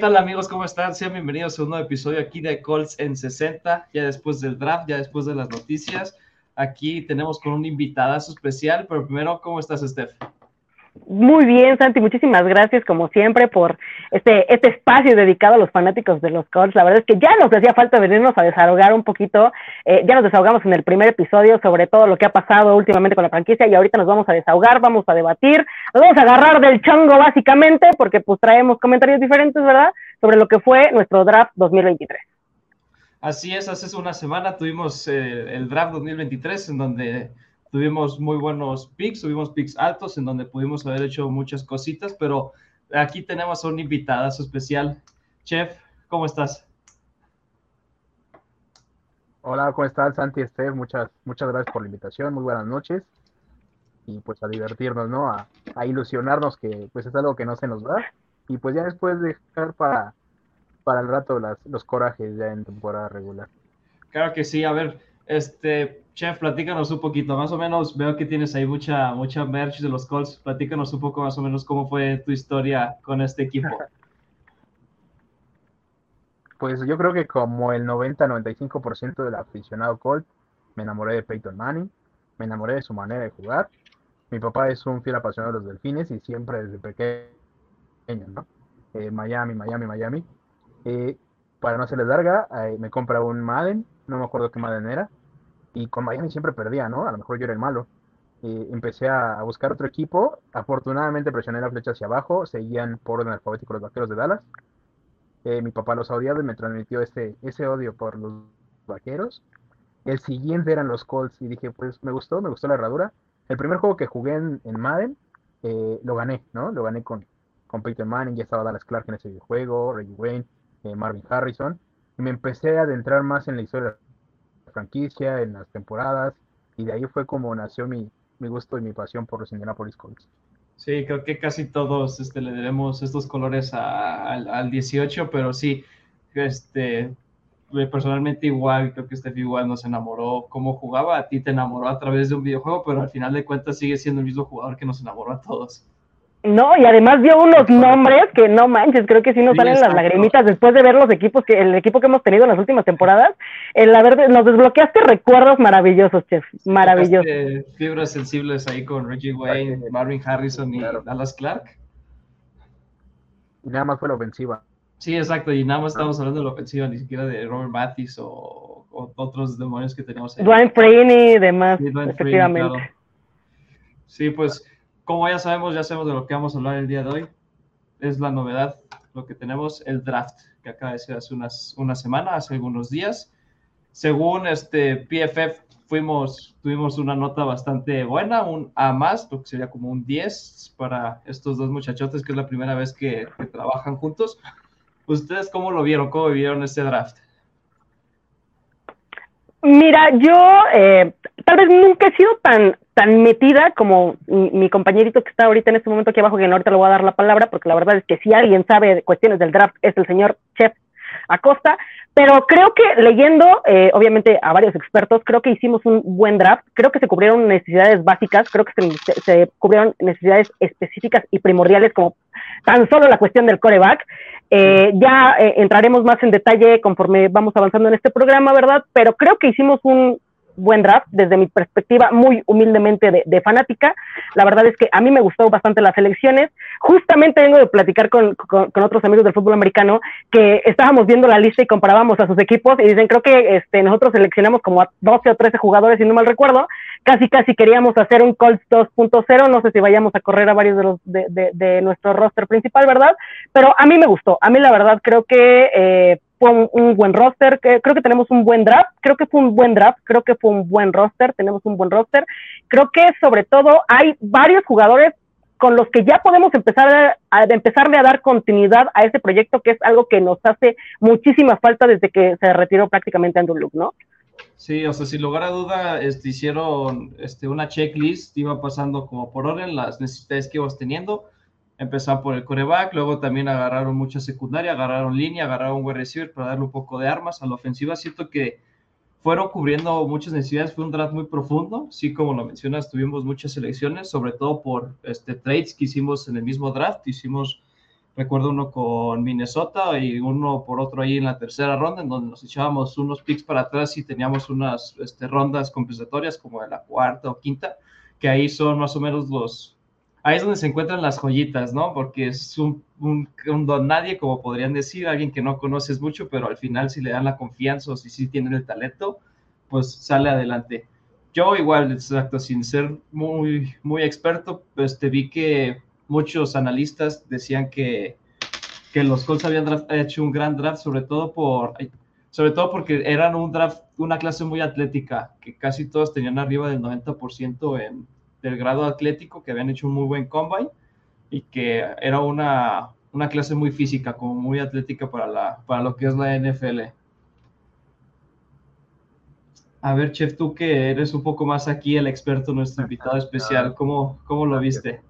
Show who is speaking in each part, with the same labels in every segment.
Speaker 1: tal amigos? ¿Cómo están? Sean bienvenidos a un nuevo episodio aquí de Colts en 60, ya después del draft, ya después de las noticias. Aquí tenemos con un invitadazo especial, pero primero, ¿cómo estás, Steph?
Speaker 2: Muy bien, Santi, muchísimas gracias como siempre por este, este espacio dedicado a los fanáticos de los Colts. La verdad es que ya nos hacía falta venirnos a desahogar un poquito. Eh, ya nos desahogamos en el primer episodio sobre todo lo que ha pasado últimamente con la franquicia y ahorita nos vamos a desahogar, vamos a debatir, nos vamos a agarrar del chongo básicamente porque pues traemos comentarios diferentes, ¿verdad? Sobre lo que fue nuestro draft 2023.
Speaker 1: Así es, hace una semana tuvimos eh, el draft 2023 en donde tuvimos muy buenos picks, tuvimos picks altos en donde pudimos haber hecho muchas cositas, pero aquí tenemos a un invitadazo especial. Chef, ¿cómo estás?
Speaker 3: Hola, ¿cómo estás, Santi Estef? Muchas, muchas gracias por la invitación, muy buenas noches. Y pues a divertirnos, ¿no? A, ilusionarnos que pues es algo que no se nos da. Y pues ya después dejar para, para el rato las, los corajes ya en temporada regular.
Speaker 1: Claro que sí, a ver, este, Chef, platícanos un poquito, más o menos, veo que tienes ahí mucha, mucha merch de los Colts, platícanos un poco más o menos cómo fue tu historia con este equipo.
Speaker 3: Pues yo creo que como el 90-95% del aficionado Colt, me enamoré de Peyton Manning, me enamoré de su manera de jugar. Mi papá es un fiel apasionado de los delfines y siempre desde pequeño, ¿no? Eh, Miami, Miami, Miami. Eh, para no hacerles larga, eh, me compra un Madden, no me acuerdo qué Madden era, y con Miami siempre perdía, ¿no? A lo mejor yo era el malo. Y empecé a, buscar otro equipo. Afortunadamente presioné la flecha hacia abajo. Seguían por orden alfabético los vaqueros de Dallas. Eh, mi papá los odiaba y me transmitió ese, ese odio por los vaqueros. El siguiente eran los Colts y dije, pues me gustó, me gustó la herradura. El primer juego que jugué en, Madden eh, lo gané, ¿no? Lo gané con, con Peyton Manning, ya estaba Dallas Clark en ese videojuego, Reggie Wayne, eh, Marvin Harrison. Y me empecé a adentrar más en la historia franquicia, en las temporadas, y de ahí fue como nació mi, mi gusto y mi pasión por los Indianapolis Colts.
Speaker 1: Sí, creo que casi todos este, le daremos estos colores al 18, pero sí, este, personalmente igual, creo que Steph igual nos enamoró cómo jugaba, a ti te enamoró a través de un videojuego, pero al final de cuentas sigue siendo el mismo jugador que nos enamoró a todos.
Speaker 2: No, y además dio unos nombres que no manches, creo que sí nos salen las lagrimitas después de ver los equipos que el equipo que hemos tenido en las últimas temporadas. El haber nos desbloqueaste recuerdos maravillosos, chef, maravillosos.
Speaker 1: Fibras sensibles ahí con Reggie Wayne, Marvin Harrison y Dallas Clark.
Speaker 3: Y nada más fue la ofensiva.
Speaker 1: Sí, exacto, y nada más estamos hablando de la ofensiva, ni siquiera de Robert Mathis o, otros demonios que tenemos ahí.
Speaker 2: Dwayne Freeney y demás, efectivamente.
Speaker 1: Sí, pues como ya sabemos, ya sabemos de lo que vamos a hablar el día de hoy. Es la novedad, lo que tenemos, el draft, que acaba de ser hace unas, una semana, hace algunos días. Según este PFF, tuvimos una nota bastante buena, un A más, lo que sería como un 10 para estos dos muchachotes, que es la primera vez que, trabajan juntos. ¿Ustedes cómo lo vieron? ¿Cómo vivieron este draft?
Speaker 2: Mira, yo eh, tal vez nunca he sido tan tan metida como mi, compañerito que está ahorita en este momento aquí abajo, que ahorita le voy a dar la palabra, porque la verdad es que si alguien sabe cuestiones del draft es el señor Chef Acosta, pero creo que leyendo, eh, obviamente, a varios expertos, creo que hicimos un buen draft, creo que se cubrieron necesidades básicas, creo que se, cubrieron necesidades específicas y primordiales como tan solo la cuestión del coreback. Eh, ya eh, entraremos más en detalle conforme vamos avanzando en este programa, ¿verdad? Pero creo que hicimos un buen draft desde mi perspectiva muy humildemente de, fanática. La verdad es que a mí me gustó bastante las elecciones. Justamente vengo de platicar con, con, otros amigos del fútbol americano que estábamos viendo la lista y comparábamos a sus equipos y dicen, creo que este, nosotros seleccionamos como a 12 o 13 jugadores, si no mal recuerdo. Casi, casi queríamos hacer un Colts 2.0. No sé si vayamos a correr a varios de los de, de, de, nuestro roster principal, ¿verdad? Pero a mí me gustó. A mí la verdad creo que... Eh, fue un, buen roster, creo que tenemos un buen draft, creo que fue un buen draft, creo que fue un buen roster, tenemos un buen roster. Creo que sobre todo hay varios jugadores con los que ya podemos empezar a, empezarle a dar continuidad a ese proyecto, que es algo que nos hace muchísima falta desde que se retiró prácticamente Andrew Luke, ¿no?
Speaker 1: Sí, o sea, sin lugar a duda, este, hicieron este, una checklist, iba pasando como por orden las necesidades que ibas teniendo empezar por el coreback, luego también agarraron mucha secundaria, agarraron línea, agarraron wide receiver para darle un poco de armas a la ofensiva. Siento que fueron cubriendo muchas necesidades, fue un draft muy profundo, sí, como lo mencionas, tuvimos muchas selecciones, sobre todo por este, trades que hicimos en el mismo draft, hicimos Recuerdo uno con Minnesota y uno por otro ahí en la tercera ronda, en donde nos echábamos unos picks para atrás y teníamos unas este, rondas compensatorias como de la cuarta o quinta, que ahí son más o menos los... Ahí es donde se encuentran las joyitas, ¿no? Porque es un, un, un don nadie, como podrían decir, alguien que no conoces mucho, pero al final si le dan la confianza o si sí tienen el talento, pues sale adelante. Yo igual, exacto, sin ser muy, muy experto, pues te vi que muchos analistas decían que, que los Colts habían hecho un gran draft, sobre todo por sobre todo porque eran un draft, una clase muy atlética, que casi todos tenían arriba del 90% en, del grado atlético, que habían hecho un muy buen combine y que era una, una clase muy física, como muy atlética para, la, para lo que es la NFL. A ver, Chef, tú que eres un poco más aquí el experto, nuestro invitado especial, ¿cómo, cómo lo viste?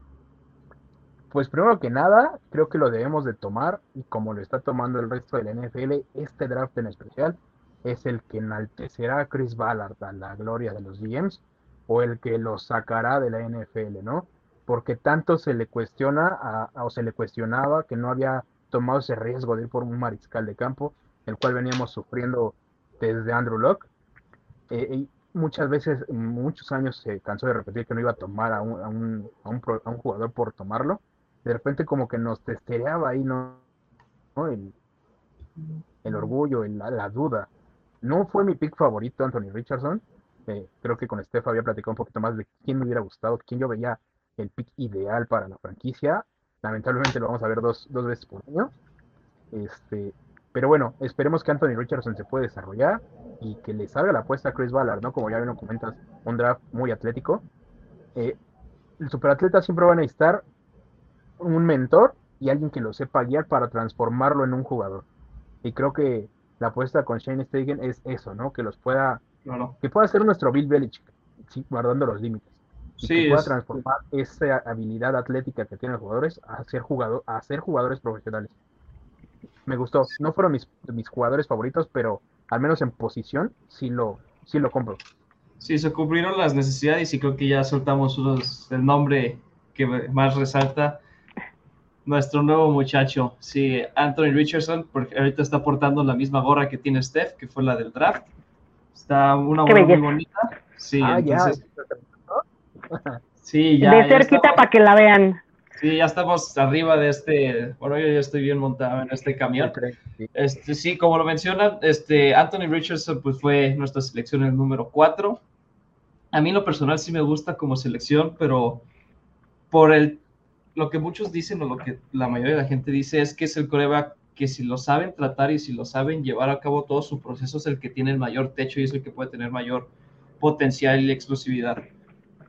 Speaker 3: Pues primero que nada, creo que lo debemos de tomar y como lo está tomando el resto de la NFL, este draft en especial es el que enaltecerá a Chris Ballard a la gloria de los GMs o el que lo sacará de la NFL, ¿no? Porque tanto se le cuestiona a, o se le cuestionaba que no había tomado ese riesgo de ir por un mariscal de campo, el cual veníamos sufriendo desde Andrew Locke. Eh, y muchas veces, muchos años se cansó de repetir que no iba a tomar a un, a un, a un, a un jugador por tomarlo de repente como que nos testereaba ahí, ¿no? El, el, orgullo, la, la, duda. No fue mi pick favorito, Anthony Richardson. Eh, creo que con Steph había platicado un poquito más de quién me hubiera gustado, quién yo veía el pick ideal para la franquicia. Lamentablemente lo vamos a ver dos, dos veces por año. Este, pero bueno, esperemos que Anthony Richardson se pueda desarrollar y que le salga la apuesta a Chris Ballard, ¿no? Como ya bien comentas, un draft muy atlético. Eh, el superatleta siempre va a necesitar un mentor y alguien que lo sepa guiar para transformarlo en un jugador. Y creo que la apuesta con Shane Steigen es eso, ¿no? Que los pueda, que pueda ser nuestro Bill Belichick, ¿sí? guardando los límites. Y que pueda transformar esa habilidad atlética que tienen los jugadores a ser, jugador, a ser jugadores profesionales. Me gustó. No fueron mis, mis jugadores favoritos, pero al menos en posición sí lo, sí lo compro.
Speaker 1: Sí, se cumplieron las necesidades y creo que ya soltamos unos, el nombre que más resalta nuestro nuevo muchacho, sí, Anthony Richardson, porque ahorita está portando la misma gorra que tiene Steph, que fue la del draft. Está una muy bonita. Sí, ah, entonces.
Speaker 2: Ya. Sí, ya. De cerquita para que la vean.
Speaker 1: Sí, ya estamos arriba de este. Bueno, yo ya estoy bien montado en este camión. Este, sí, como lo mencionan, este, Anthony Richardson pues, fue nuestra selección el número 4. A mí, en lo personal, sí me gusta como selección, pero por el lo que muchos dicen o lo que la mayoría de la gente dice es que es el coreback que si lo saben tratar y si lo saben llevar a cabo todo su proceso es el que tiene el mayor techo y es el que puede tener mayor potencial y exclusividad.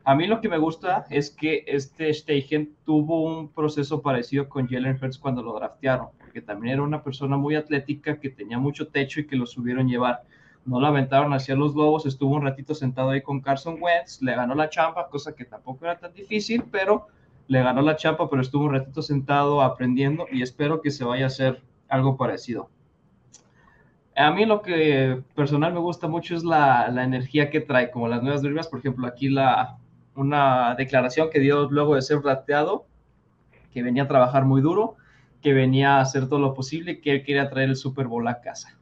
Speaker 1: A mí lo que me gusta es que este Steichen tuvo un proceso parecido con Jalen Hurts cuando lo draftearon, porque también era una persona muy atlética que tenía mucho techo y que lo subieron llevar. No lo aventaron hacia los Lobos, estuvo un ratito sentado ahí con Carson Wentz, le ganó la champa, cosa que tampoco era tan difícil, pero le ganó la chapa, pero estuvo un ratito sentado aprendiendo y espero que se vaya a hacer algo parecido. A mí lo que personal me gusta mucho es la, la energía que trae, como las nuevas derivas, por ejemplo, aquí la, una declaración que dio luego de ser rateado, que venía a trabajar muy duro, que venía a hacer todo lo posible, que él quería traer el Super Bowl a casa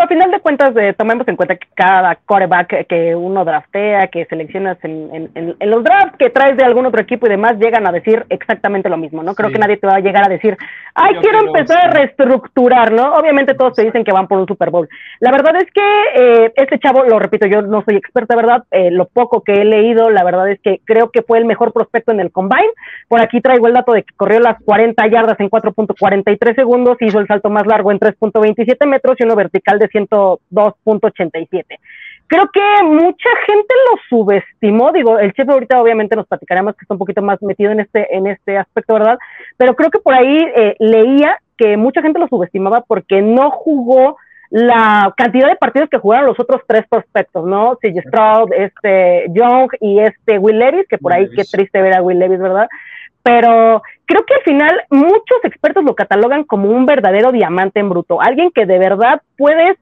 Speaker 2: a final de cuentas, eh, tomemos en cuenta que cada coreback que uno draftea, que seleccionas en, los drafts que traes de algún otro equipo y demás, llegan a decir exactamente lo mismo, ¿no? Creo que nadie te va a llegar a decir, ay, quiero empezar a reestructurar, ¿no? Obviamente todos te dicen que van por un Super Bowl. La verdad es que eh, este chavo, lo repito, yo no soy experta, ¿verdad? Eh, lo poco que he leído, la verdad es que creo que fue el mejor prospecto en el Combine. Por aquí traigo el dato de que corrió las 40 yardas en 4.43 segundos, hizo el salto más largo en 3.27 metros y uno vertical de 102.87. Creo que mucha gente lo subestimó, digo, el chef ahorita obviamente nos platicará más que está un poquito más metido en este, en este aspecto, ¿verdad? Pero creo que por ahí eh, leía que mucha gente lo subestimaba porque no jugó la cantidad de partidos que jugaron los otros tres prospectos, ¿no? CJ Stroud, este Young y este Will Levis, que por ahí qué triste ver a Will Levis, ¿verdad? Pero creo que al final muchos expertos lo catalogan como un verdadero diamante en bruto, alguien que de verdad puedes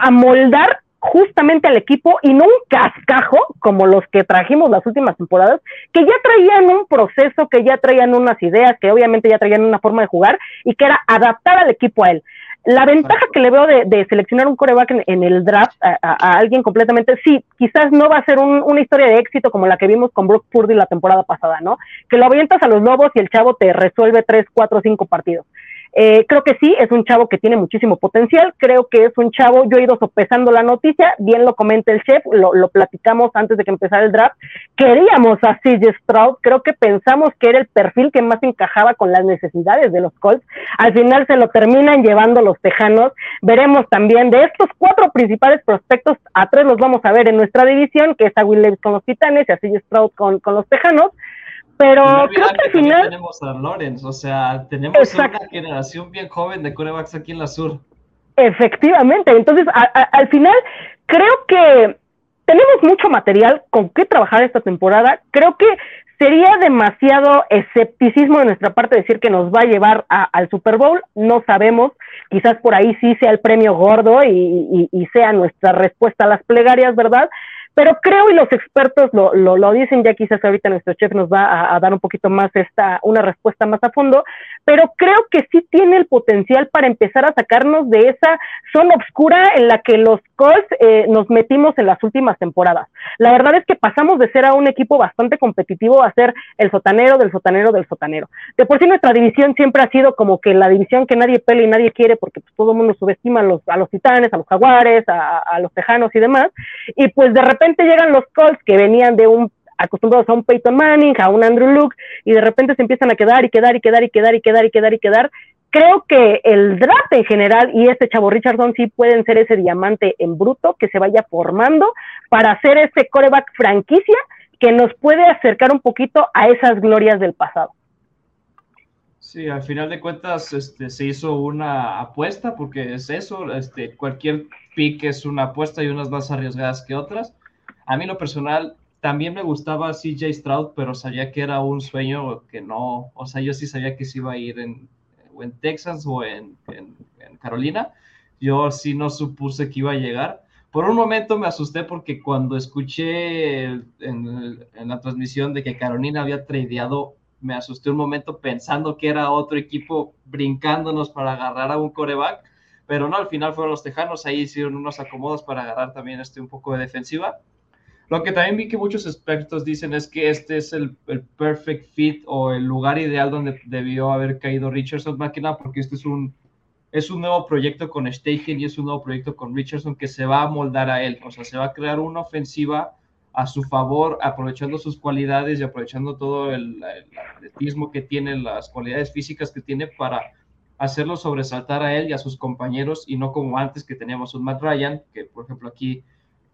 Speaker 2: amoldar justamente al equipo y no un cascajo como los que trajimos las últimas temporadas, que ya traían un proceso, que ya traían unas ideas, que obviamente ya traían una forma de jugar y que era adaptar al equipo a él. La ventaja que le veo de, seleccionar un coreback en, el draft a, alguien completamente, sí, quizás no va a ser una historia de éxito como la que vimos con Brock Purdy la temporada pasada, ¿no? Que lo avientas a los lobos y el chavo te resuelve tres, cuatro, cinco partidos. Eh, creo que sí, es un chavo que tiene muchísimo potencial, creo que es un chavo, yo he ido sopesando la noticia, bien lo comenta el chef, lo, platicamos antes de que empezara el draft, queríamos a CJ Stroud, creo que pensamos que era el perfil que más encajaba con las necesidades de los Colts, al final se lo terminan llevando los Tejanos, veremos también de estos cuatro principales prospectos, a tres los vamos a ver en nuestra división, que es a Will Levis con los Titanes y a CJ Stroud con, con los Tejanos, pero creo que al final.
Speaker 1: Tenemos a Lorenz, o sea, tenemos una generación bien joven de corebacks aquí en la sur.
Speaker 2: Efectivamente, entonces al final creo que tenemos mucho material con qué trabajar esta temporada. Creo que sería demasiado escepticismo de nuestra parte decir que nos va a llevar al Super Bowl. No sabemos, quizás por ahí sí sea el premio gordo y, y sea nuestra respuesta a las plegarias, ¿verdad? Pero creo, y los expertos lo, lo, lo dicen, ya quizás ahorita nuestro chef nos va a, dar un poquito más esta, una respuesta más a fondo, pero creo que sí tiene el potencial para empezar a sacarnos de esa zona oscura en la que los Colts eh, nos metimos en las últimas temporadas. La verdad es que pasamos de ser a un equipo bastante competitivo a ser el sotanero del sotanero del sotanero. De por sí nuestra división siempre ha sido como que la división que nadie pele y nadie quiere porque pues, todo el mundo subestima a los, a los titanes, a los jaguares, a, a los tejanos y demás, y pues de repente repente llegan los Colts que venían de un acostumbrados a un Peyton Manning, a un Andrew Luke, y de repente se empiezan a quedar y quedar y quedar y quedar y quedar y quedar y quedar. Creo que el draft en general y este chavo Richardson sí pueden ser ese diamante en bruto que se vaya formando para hacer ese coreback franquicia que nos puede acercar un poquito a esas glorias del pasado.
Speaker 1: Sí, al final de cuentas este, se hizo una apuesta porque es eso, este, cualquier pick es una apuesta y unas más arriesgadas que otras a mí lo personal también me gustaba CJ Stroud, pero sabía que era un sueño que no, o sea, yo sí sabía que se iba a ir en, en Texas o en, Carolina. Yo sí no supuse que iba a llegar. Por un momento me asusté porque cuando escuché en, la transmisión de que Carolina había tradeado, me asusté un momento pensando que era otro equipo brincándonos para agarrar a un coreback, pero no, al final fueron los Tejanos, ahí hicieron unos acomodos para agarrar también este un poco de defensiva lo que también vi que muchos expertos dicen es que este es el, perfect fit o el lugar ideal donde debió haber caído Richardson, nada porque este es un, es un nuevo proyecto con Steichen y es un nuevo proyecto con Richardson que se va a moldar a él. O sea, se va a crear una ofensiva a su favor, aprovechando sus cualidades y aprovechando todo el, atletismo que tiene, las cualidades físicas que tiene para hacerlo sobresaltar a él y a sus compañeros y no como antes que teníamos un Matt Ryan, que por ejemplo aquí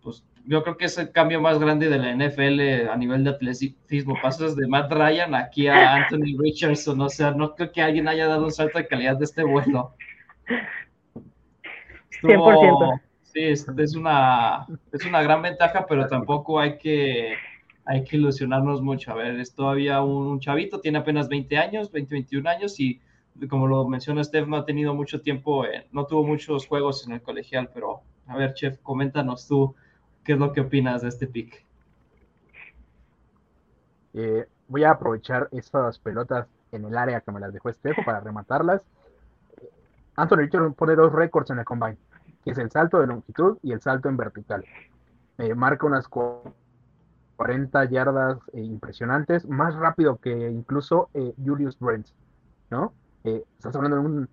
Speaker 1: pues yo creo que es el cambio más grande de la NFL a nivel de atletismo. Pasas de Matt Ryan aquí a Anthony Richardson, o sea, no creo que alguien haya dado un salto de calidad de este vuelo. 100%. Sí, es, una, es una gran ventaja, pero tampoco hay que, hay que ilusionarnos mucho. A ver, es todavía un, chavito, tiene apenas 20 años, 20, 21 años y como lo menciona Steph, no ha tenido mucho tiempo, no tuvo muchos juegos en el colegial, pero a ver, Chef, coméntanos tú ¿Qué es lo que opinas de este pick?
Speaker 3: Eh, voy a aprovechar estas pelotas en el área que me las dejó Estejo para rematarlas. Anthony Richardson pone dos récords en el combine, que es el salto de longitud y el salto en vertical. marca unas 40 yardas eh, impresionantes, más rápido que incluso eh, Julius Brent, ¿no? estás hablando de un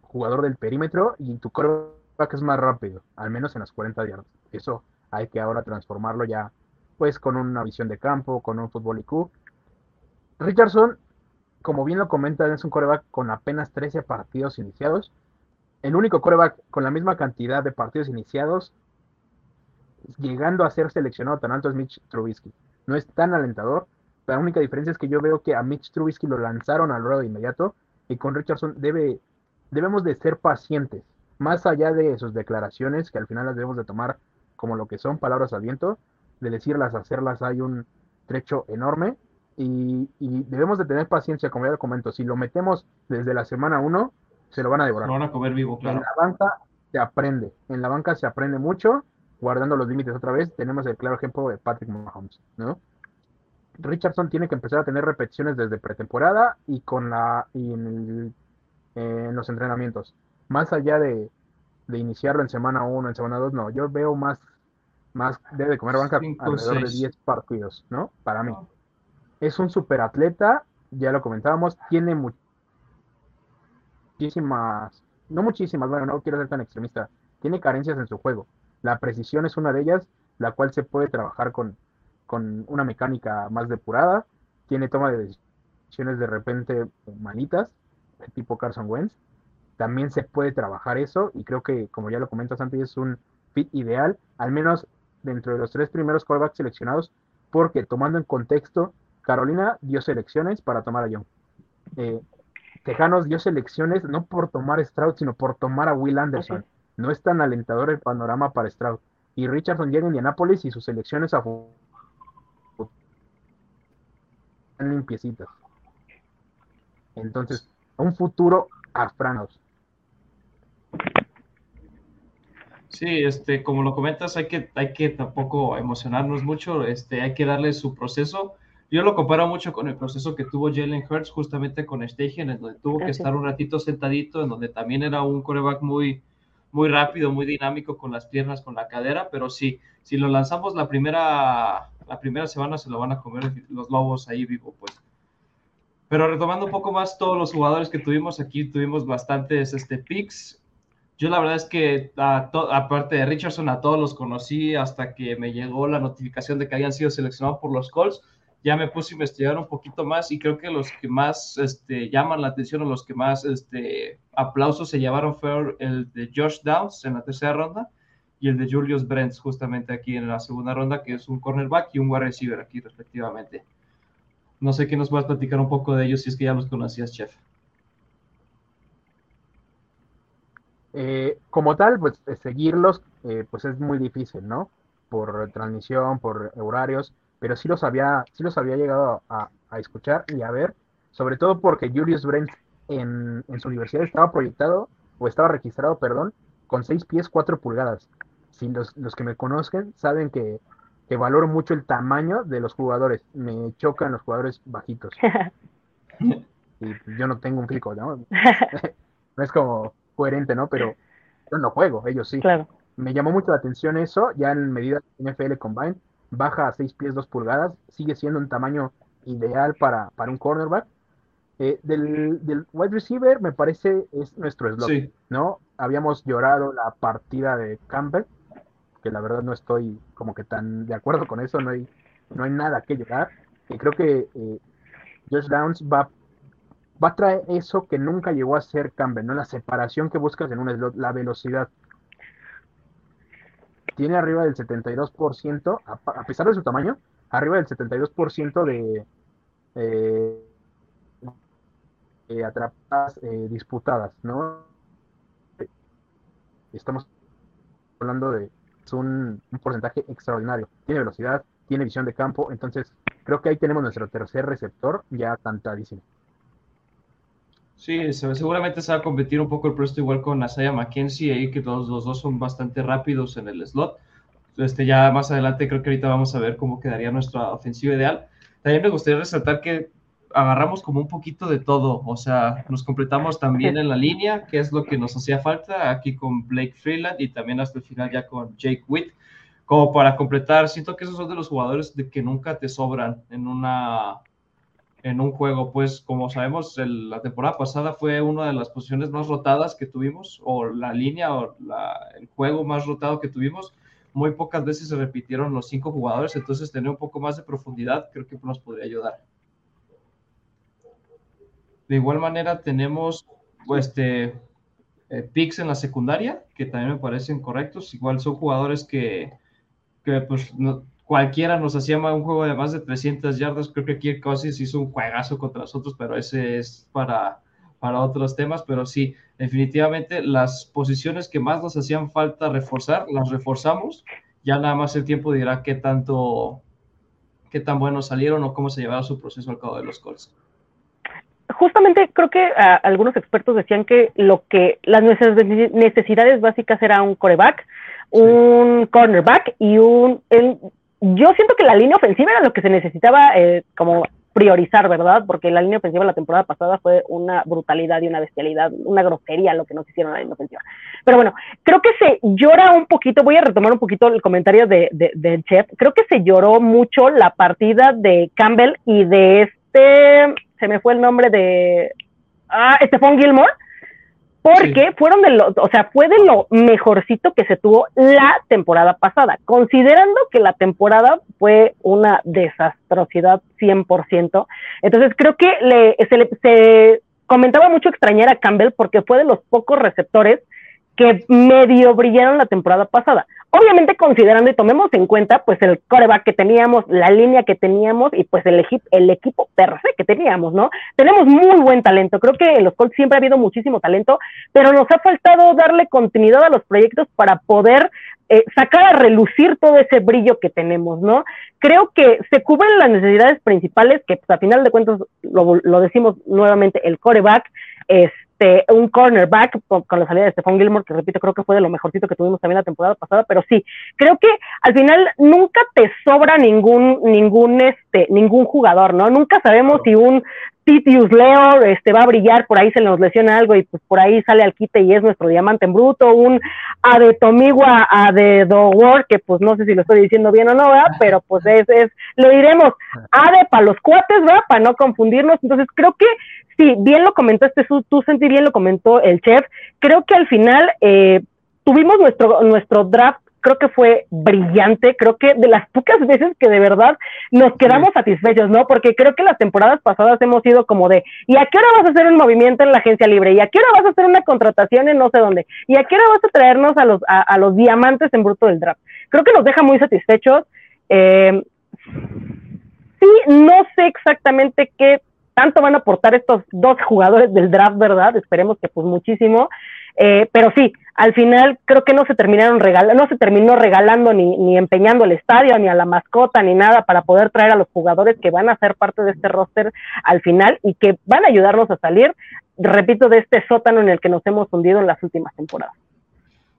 Speaker 3: jugador del perímetro y tu quarterback es más rápido, al menos en las 40 yardas. Eso hay que ahora transformarlo ya pues con una visión de campo, con un fútbol IQ. Richardson, como bien lo comentan, es un coreback con apenas 13 partidos iniciados. El único coreback con la misma cantidad de partidos iniciados, llegando a ser seleccionado tan alto es Mitch Trubisky. No es tan alentador. La única diferencia es que yo veo que a Mitch Trubisky lo lanzaron al ruedo de inmediato y con Richardson debe, debemos de ser pacientes. Más allá de sus declaraciones, que al final las debemos de tomar como lo que son palabras al viento, de decirlas, hacerlas hay un trecho enorme y, debemos de tener paciencia, como ya lo comento, si lo metemos desde la semana 1, se lo van a devorar.
Speaker 1: Lo van a comer vivo,
Speaker 3: claro. En la banca se aprende, en la banca se aprende mucho, guardando los límites otra vez, tenemos el claro ejemplo de Patrick Mahomes, ¿no? Richardson tiene que empezar a tener repeticiones desde pretemporada y con la y en, los entrenamientos. Más allá de, iniciarlo en semana 1, en semana 2, no, yo veo más, más debe comer banca alrededor de 10 partidos, ¿no? Para mí. Es un superatleta, ya lo comentábamos, tiene muchísimas, no muchísimas, bueno, no quiero ser tan extremista, tiene carencias en su juego. La precisión es una de ellas, la cual se puede trabajar con, con una mecánica más depurada, tiene toma de decisiones de repente manitas, tipo Carson Wentz. También se puede trabajar eso y creo que, como ya lo comentas antes, es un fit ideal, al menos dentro de los tres primeros callbacks seleccionados, porque tomando en contexto, Carolina dio selecciones para tomar a Young. Eh, Tejanos dio selecciones no por tomar a Stroud, sino por tomar a Will Anderson. No es tan alentador el panorama para Stroud. Y Richardson llega a Indianapolis y sus selecciones a limpiecitas. Entonces, un futuro a Franos.
Speaker 1: Sí, este, como lo comentas, hay que, hay que tampoco emocionarnos mucho, este, hay que darle su proceso. Yo lo comparo mucho con el proceso que tuvo Jalen Hurts justamente con Stegen, en donde tuvo que estar un ratito sentadito, en donde también era un coreback muy, muy rápido, muy dinámico con las piernas, con la cadera, pero sí, si lo lanzamos la primera, la primera semana se lo van a comer los lobos ahí vivo, pues. Pero retomando un poco más todos los jugadores que tuvimos aquí, tuvimos bastantes este, picks. Yo la verdad es que aparte de Richardson, a todos los conocí hasta que me llegó la notificación de que habían sido seleccionados por los Colts. Ya me puse a investigar un poquito más y creo que los que más este, llaman la atención o los que más este, aplausos se llevaron fue el de Josh Downs en la tercera ronda y el de Julius Brents justamente aquí en la segunda ronda, que es un cornerback y un wide receiver aquí respectivamente. No sé qué nos puedas platicar un poco de ellos si es que ya los conocías, chef.
Speaker 3: Eh, como tal, pues eh, seguirlos, eh, pues es muy difícil, ¿no? Por transmisión, por horarios, pero sí los había, sí los había llegado a, escuchar y a ver, sobre todo porque Julius Brent en, su universidad estaba proyectado, o estaba registrado, perdón, con 6 pies 4 pulgadas. Si los, los que me conozcan saben que que valoro mucho el tamaño de los jugadores. Me chocan los jugadores bajitos. y yo no tengo un pico, ¿no? no es como coherente, ¿no? Pero yo no juego, ellos sí.
Speaker 2: Claro.
Speaker 3: Me llamó mucho la atención eso, ya en medida NFL Combine, baja a 6 pies 2 pulgadas, sigue siendo un tamaño ideal para, para un cornerback. Eh, del, del, wide receiver me parece es nuestro slot, ¿no? Habíamos llorado la partida de Campbell, que la verdad no estoy como que tan de acuerdo con eso, no hay, no hay nada que llegar. Y creo que eh, Josh Downs va, va a traer eso que nunca llegó a ser Campbell, ¿no? La separación que buscas en un slot, la velocidad. Tiene arriba del 72%, a, pesar de su tamaño, arriba del 72% de eh, atrapadas eh, disputadas, ¿no? Estamos hablando de es un, porcentaje extraordinario. Tiene velocidad, tiene visión de campo, entonces creo que ahí tenemos nuestro tercer receptor ya cantadísimo.
Speaker 1: Sí, seguramente se va a competir un poco el puesto igual con Asaya McKenzie, ahí que todos los dos son bastante rápidos en el slot. Este, ya más adelante creo que ahorita vamos a ver cómo quedaría nuestra ofensiva ideal. También me gustaría resaltar que agarramos como un poquito de todo, o sea, nos completamos también en la línea, que es lo que nos hacía falta aquí con Blake Freeland y también hasta el final ya con Jake Witt, como para completar, siento que esos son de los jugadores de que nunca te sobran en una en un juego, pues como sabemos, la temporada pasada fue una de las posiciones más rotadas que tuvimos, o la línea o el juego más rotado que tuvimos, muy pocas veces se repitieron los cinco jugadores, entonces tener un poco más de profundidad creo que nos podría ayudar. De igual manera tenemos este, eh, picks en la secundaria, que también me parecen correctos. Igual son jugadores que, que pues, cualquiera nos hacía un juego de más de 300 yardas. Creo que Kirk Cousins hizo un juegazo contra nosotros, pero ese es para, para otros temas. Pero sí, definitivamente las posiciones que más nos hacían falta reforzar, las reforzamos. Ya nada más el tiempo dirá qué tanto, qué tan buenos salieron o cómo se llevaba su proceso al cabo de los Colts
Speaker 2: justamente creo que ah, algunos expertos decían que lo que las necesidades básicas era un coreback, un cornerback y un... yo siento que la línea ofensiva era lo que se necesitaba eh, como priorizar, ¿verdad? Porque la línea ofensiva la temporada pasada fue una brutalidad y una bestialidad, una grosería lo que nos hicieron en la línea ofensiva. Pero bueno, creo que se llora un poquito, voy a retomar un poquito el comentario de, del chef, creo que se lloró mucho la partida de Campbell y de este, se me fue el nombre de, ah, Stephon Gilmore, porque fueron de lo, o sea, fue de lo mejorcito que se tuvo la temporada pasada, considerando que la temporada fue una desastrosidad 100%. Entonces creo que le, se, le, se comentaba mucho extrañar a Campbell porque fue de los pocos receptores que medio brillaron la temporada pasada. Obviamente considerando y tomemos en cuenta pues el coreback que teníamos, la línea que teníamos y pues el, equipo el equipo per se que teníamos, ¿no? Tenemos muy buen talento, creo que en los Colts siempre ha habido muchísimo talento, pero nos ha faltado darle continuidad a los proyectos para poder eh, sacar a relucir todo ese brillo que tenemos, ¿no? Creo que se cubren las necesidades principales, que pues, a final de cuentas lo, lo decimos nuevamente, el coreback, es este, un cornerback con, la salida de Stephon Gilmore, que repito, creo que fue de lo mejorcito que tuvimos también la temporada pasada, pero sí, creo que al final nunca te sobra ningún, ningún, este, ningún jugador, ¿no? Nunca sabemos si un Titius Leo este, va a brillar, por ahí se nos lesiona algo y pues por ahí sale al quite y es nuestro diamante en bruto, un A de Tomigua, A de Dowor, que pues no sé si lo estoy diciendo bien o no, ¿verdad? Pero pues es, es, lo diremos, A de para los cuates, ¿verdad? Para no confundirnos. Entonces creo que sí, bien lo comentaste, tú sentí bien lo comentó el chef. Creo que al final eh, tuvimos nuestro, nuestro draft creo que fue brillante, creo que de las pocas veces que de verdad nos quedamos satisfechos, ¿no? Porque creo que las temporadas pasadas hemos sido como de, ¿y a qué hora vas a hacer un movimiento en la agencia libre? ¿Y a qué hora vas a hacer una contratación en no sé dónde? ¿Y a qué hora vas a traernos a los, a, los diamantes en bruto del draft? Creo que nos deja muy satisfechos. Eh, sí, no sé exactamente qué tanto van a aportar estos dos jugadores del draft, ¿verdad? Esperemos que pues muchísimo. Eh, pero sí, al final creo que no se terminaron regalando, no se terminó regalando ni, ni empeñando el estadio, ni a la mascota, ni nada para poder traer a los jugadores que van a ser parte de este roster al final y que van a ayudarnos a salir, repito, de este sótano en el que nos hemos hundido en las últimas temporadas.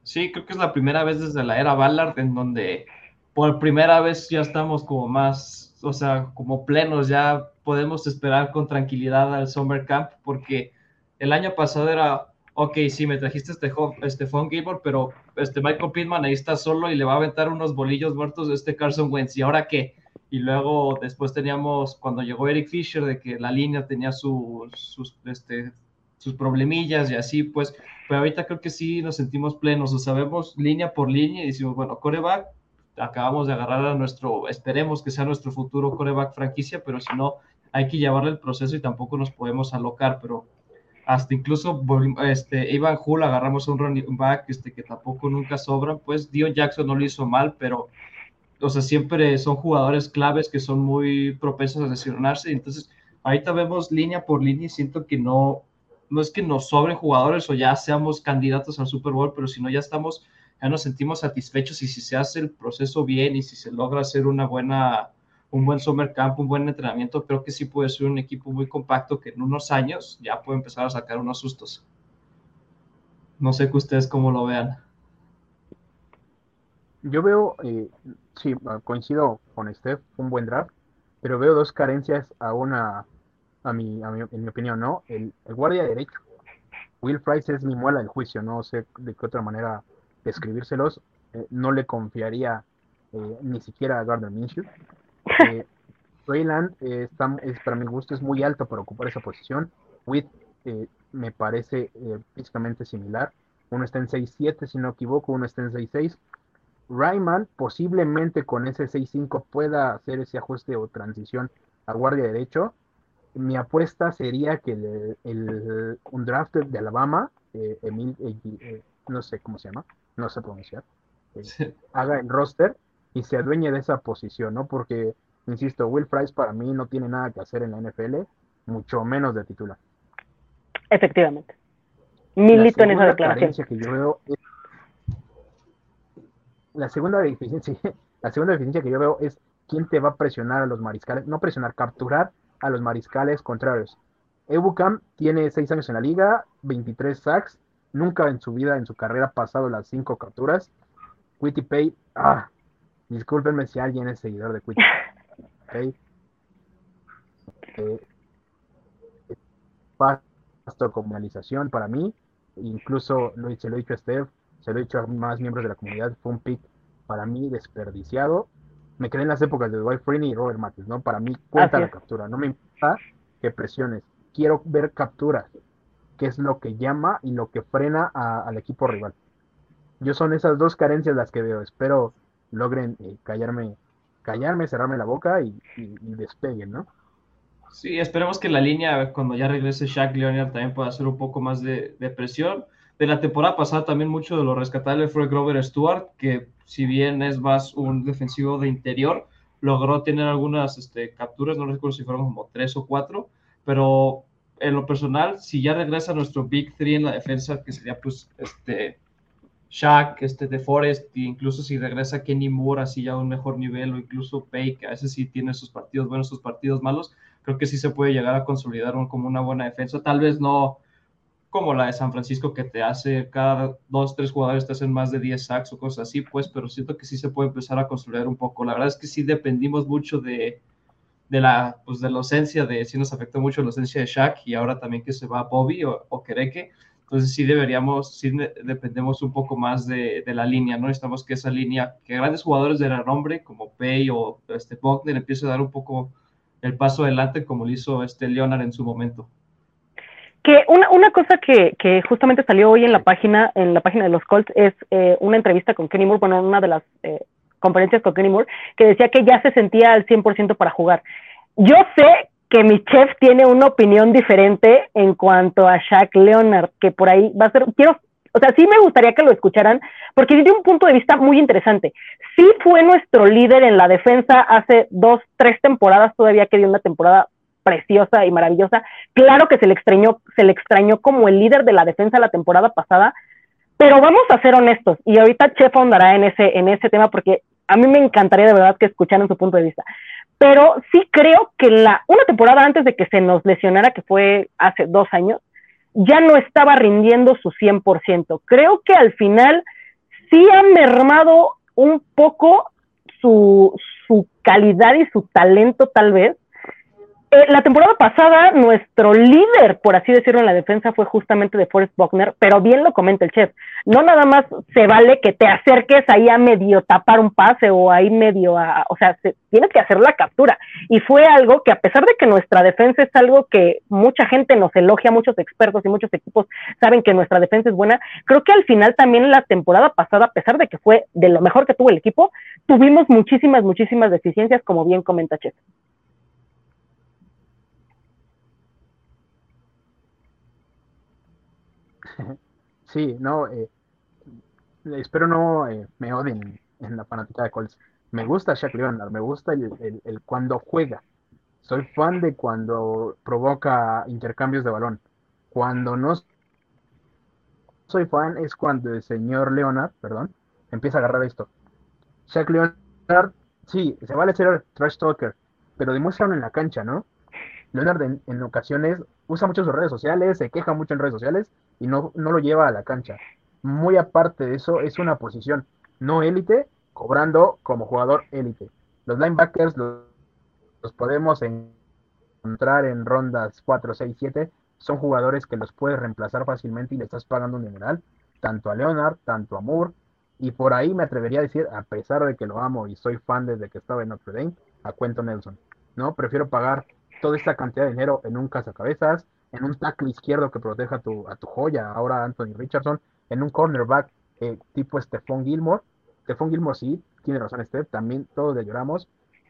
Speaker 1: Sí, creo que es la primera vez desde la era Ballard en donde por primera vez ya estamos como más, o sea, como plenos, ya podemos esperar con tranquilidad al Summer Camp, porque el año pasado era, ok, sí, me trajiste este, este Phone Gilmore, pero este Michael Pittman ahí está solo y le va a aventar unos bolillos muertos de este Carson Wentz, ¿y ahora qué? Y luego después teníamos, cuando llegó Eric Fisher, de que la línea tenía sus, sus, este, sus problemillas y así, pues, pero ahorita creo que sí nos sentimos plenos, o sabemos línea por línea y decimos, bueno, coreback, acabamos de agarrar a nuestro, esperemos que sea nuestro futuro coreback franquicia, pero si no, hay que llevarle el proceso y tampoco nos podemos alocar, pero hasta incluso este, Ivan Hull agarramos a un running back este, que tampoco nunca sobran, pues Dion Jackson no lo hizo mal, pero o sea, siempre son jugadores claves que son muy propensos a lesionarse, entonces ahorita vemos línea por línea y siento que no, no es que nos sobren jugadores o ya seamos candidatos al Super Bowl, pero si no ya estamos ya nos sentimos satisfechos y si se hace el proceso bien y si se logra hacer una buena, un buen summer camp, un buen entrenamiento, creo que sí puede ser un equipo muy compacto que en unos años ya puede empezar a sacar unos sustos. No sé que ustedes cómo lo vean.
Speaker 3: Yo veo, eh, sí, coincido con Steph, un buen draft, pero veo dos carencias a una, a mi, en mi opinión, ¿no? El, el guardia derecho. Will Price es mi muela del juicio, no sé de qué otra manera escribírselos, eh, no le confiaría eh, ni siquiera a Gardner Minshew. Eh, Rayland es, para mi gusto es muy alto para ocupar esa posición. Witt me parece físicamente similar. Uno está en 6'7 si no equivoco, uno está en 6'6. Ryman posiblemente con ese 6'5 pueda hacer ese ajuste o transición a guardia derecho. Mi apuesta sería que el, un draft de Alabama, Emil, no sé cómo se llama, no sé pronunciar, eh, haga el roster y se adueñe de esa posición, ¿no? Porque, insisto, Will Price para mí no tiene nada que hacer en la NFL, mucho menos de titular.
Speaker 2: Efectivamente. Milito en esa declaración.
Speaker 3: Que yo veo la segunda deficiencia, la segunda deficiencia que yo veo es quién te va a presionar a los mariscales, no presionar, capturar a los mariscales contrarios. Ebucam tiene seis años en la liga, 23 sacks, nunca en su vida, en su carrera, ha pasado las cinco capturas. Quitty Pay, ah, discúlpenme si alguien es seguidor de Quitty Pay. Eh, pasto comunalización para mí, incluso lo, se lo he dicho a Steph, se lo he dicho a más miembros de la comunidad, fue un pick para mí desperdiciado. Me quedé en las épocas de Dwight Freeney y Robert Mathis, ¿no? Para mí cuenta la captura, no me importa que presiones, quiero ver capturas, que es lo que llama y lo que frena al equipo rival. Yo son esas dos carencias las que veo, espero logren eh, callarme, callarme, cerrarme la boca y, despeguen, ¿no?
Speaker 1: Sí, esperemos que la línea, cuando ya regrese Shaq Leonard, también pueda hacer un poco más de, presión de la temporada pasada también mucho de lo rescatable fue Grover Stewart, que si bien es más un defensivo de interior, logró tener algunas este, capturas, no recuerdo si fueron como tres o cuatro, pero en lo personal, si ya regresa nuestro Big Three en la defensa, que sería pues este Shaq, este de Forest, incluso si regresa Kenny Moore así ya a un mejor nivel, o incluso Pay, que a veces sí tiene sus partidos buenos, sus partidos malos, creo que sí se puede llegar a consolidar como una buena defensa. Tal vez no como la de San Francisco que te hace cada dos, tres jugadores te hacen más de 10 sacks o cosas así, pues, pero siento que sí se puede empezar a construir un poco. La verdad es que sí dependimos mucho de, de la, pues, de la ausencia de, sí nos afectó mucho la ausencia de Shaq y ahora también que se va Bobby o, o Kereke. Entonces sí deberíamos, sí dependemos un poco más de, de, la línea, ¿no? Necesitamos que esa línea, que grandes jugadores de renombre como Pay o este Bogner empiece a dar un poco el paso adelante como lo hizo este Leonard en su momento.
Speaker 2: Que una, una cosa que, que, justamente salió hoy en la página, en la página de los Colts, es eh, una entrevista con Kenny Moore, bueno, una de las eh, conferencias con Kenny Moore, que decía que ya se sentía al 100% para jugar. Yo sé que mi chef tiene una opinión diferente en cuanto a Shaq Leonard, que por ahí va a ser, quiero, o sea, sí me gustaría que lo escucharan, porque tiene un punto de vista muy interesante. Sí fue nuestro líder en la defensa hace dos, tres temporadas, todavía que dio una temporada preciosa y maravillosa. Claro que se le extrañó, se le extrañó como el líder de la defensa la temporada pasada, pero vamos a ser honestos, y ahorita Chef ahondará en ese, en ese tema porque a mí me encantaría de verdad que escucharan su punto de vista. Pero sí creo que la, una temporada antes de que se nos lesionara, que fue hace dos años, ya no estaba rindiendo su 100%. Creo que al final sí ha mermado un poco su, su calidad y su talento tal vez, eh, la temporada pasada, nuestro líder, por así decirlo, en la defensa fue justamente de Forrest Buckner, pero bien lo comenta el chef. No nada más se vale que te acerques ahí a medio tapar un pase o ahí medio a. O sea, tienes que hacer la captura. Y fue algo que, a pesar de que nuestra defensa es algo que mucha gente nos elogia, muchos expertos y muchos equipos saben que nuestra defensa es buena, creo que al final también la temporada pasada, a pesar de que fue de lo mejor que tuvo el equipo, tuvimos muchísimas, muchísimas deficiencias, como bien comenta Chef.
Speaker 3: Sí, no, eh, espero no eh, me odien en la fanática de Colts. Me gusta Shaq Leonard, me gusta el, cuando juega. Soy fan de cuando provoca intercambios de balón. Cuando no soy fan es cuando el señor Leonard, perdón, empieza a agarrar esto. Shaq Leonard, sí, se vale ser trash talker, pero demuéstralo en la cancha, ¿no? Leonard en, ocasiones usa mucho sus redes sociales, se queja mucho en redes sociales y no, no lo lleva a la cancha. Muy aparte de eso, es una posición no élite, cobrando como jugador élite. Los linebackers los, podemos encontrar en rondas 4, 6, 7. Son jugadores que los puedes reemplazar fácilmente y le estás pagando un dineral, tanto a Leonard, tanto a Moore. Y por ahí me atrevería a decir, a pesar de que lo amo y soy fan desde que estaba en Notre Dame, a Cuento Nelson. ¿no? Prefiero pagar toda esta cantidad de dinero en un cazacabezas, en un tackle izquierdo que proteja a tu, a tu joya, ahora Anthony Richardson, en un cornerback eh, tipo Stephon Gilmore. Stephon Gilmore sí, tiene razón Steph, también todos le lloramos,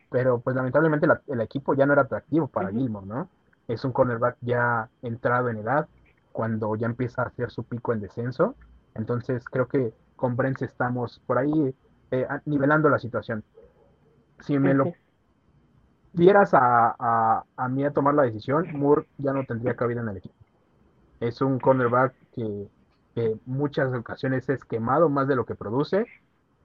Speaker 3: pero pues lamentablemente el equipo ya no era atractivo para Gilmore, ¿no? Es un cornerback ya entrado en edad, cuando ya empieza a hacer su pico en descenso, entonces creo que con Brent estamos por ahí eh, nivelando la situación. Si me lo vieras a, a, a tomar la decisión, Moore ya no tendría cabida en el equipo. Es un cornerback que, que muchas ocasiones es quemado más de lo que produce.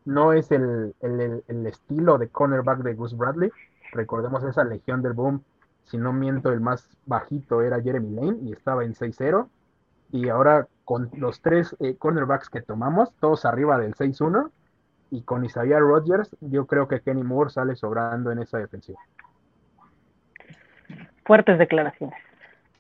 Speaker 3: No es el, el, estilo de cornerback de Gus Bradley. Recordemos esa legión del boom. Si no miento, el más bajito era Jeremy Lane y estaba en 6-0. Y ahora con los tres eh, cornerbacks que tomamos, todos arriba del 6-1, y con Isaiah Rodgers, yo creo que Kenny Moore sale sobrando en esa defensiva.
Speaker 2: Fuertes declaraciones.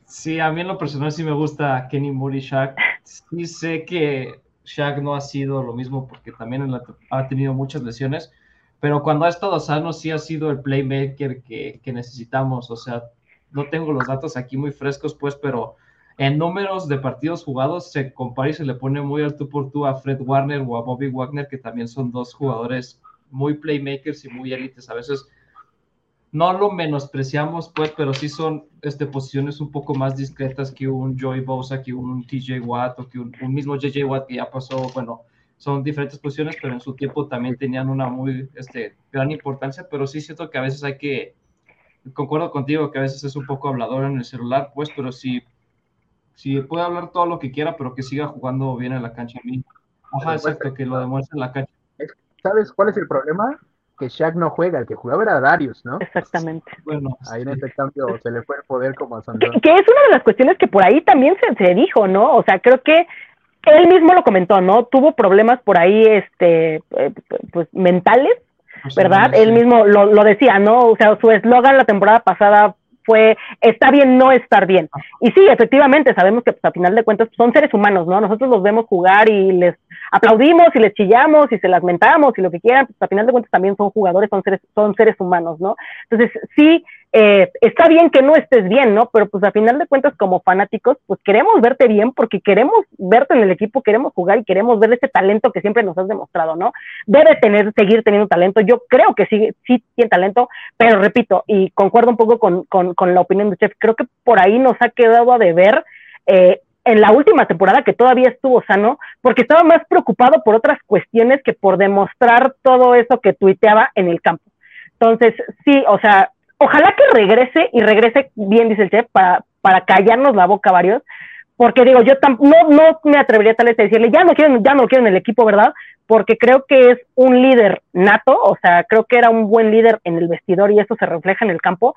Speaker 1: Sí, a mí en lo personal sí me gusta Kenny Moore y Shaq. Sí sé que Shaq no ha sido lo mismo porque también ha tenido muchas lesiones, pero cuando ha estado sano sí ha sido el playmaker que, que necesitamos. O sea, no tengo los datos aquí muy frescos, pues, pero en números de partidos jugados se compara y se le pone muy alto por tú a Fred Warner o a Bobby Wagner, que también son dos jugadores muy playmakers y muy élites. A veces no lo menospreciamos, pues, pero sí son este, posiciones un poco más discretas que un Joey Bosa, que un TJ Watt o que un, mismo JJ Watt que ya pasó, bueno, son diferentes posiciones, pero en su tiempo también tenían una muy este, gran importancia, pero sí siento que a veces hay que, concuerdo contigo que a veces es un poco hablador en el celular, pues, pero sí si puede hablar todo lo que quiera, pero que siga jugando bien en la cancha a mí. Ajá, exacto, que lo demuestre en la cancha.
Speaker 3: ¿Sabes cuál es el problema? Que Shaq no juega, el que jugaba era Darius, ¿no?
Speaker 2: Exactamente.
Speaker 3: Bueno, ahí en este cambio se le fue el poder como a Sandro.
Speaker 2: Que, es una de las cuestiones que por ahí también se, se dijo, ¿no? O sea, creo que él mismo lo comentó, ¿no? Tuvo problemas por ahí, este, eh, pues mentales, ¿verdad? Él mismo lo, lo, decía, ¿no? O sea, su eslogan la temporada pasada fue está bien no estar bien. Y sí, efectivamente, sabemos que pues, a final de cuentas son seres humanos, ¿no? Nosotros los vemos jugar y les aplaudimos y les chillamos y se las mentamos y lo que quieran, pues a final de cuentas también son jugadores, son seres, son seres humanos, ¿no? Entonces, sí, eh, está bien que no estés bien, ¿no? Pero pues a final de cuentas como fanáticos, pues queremos verte bien porque queremos verte en el equipo, queremos jugar y queremos ver ese talento que siempre nos has demostrado, ¿no? Debe tener, seguir teniendo talento, yo creo que sí, sí tiene talento, pero repito, y concuerdo un poco con, con, con la opinión de Chef, creo que por ahí nos ha quedado a deber eh, en la última temporada que todavía estuvo sano, porque estaba más preocupado por otras cuestiones que por demostrar todo eso que tuiteaba en el campo. Entonces, sí, o sea, ojalá que regrese y regrese bien, dice el chef, para, para callarnos la boca varios, porque digo, yo no, no me atrevería tal vez a decirle, ya no quiero, ya no quiero en el equipo, ¿verdad? Porque creo que es un líder nato, o sea, creo que era un buen líder en el vestidor y eso se refleja en el campo,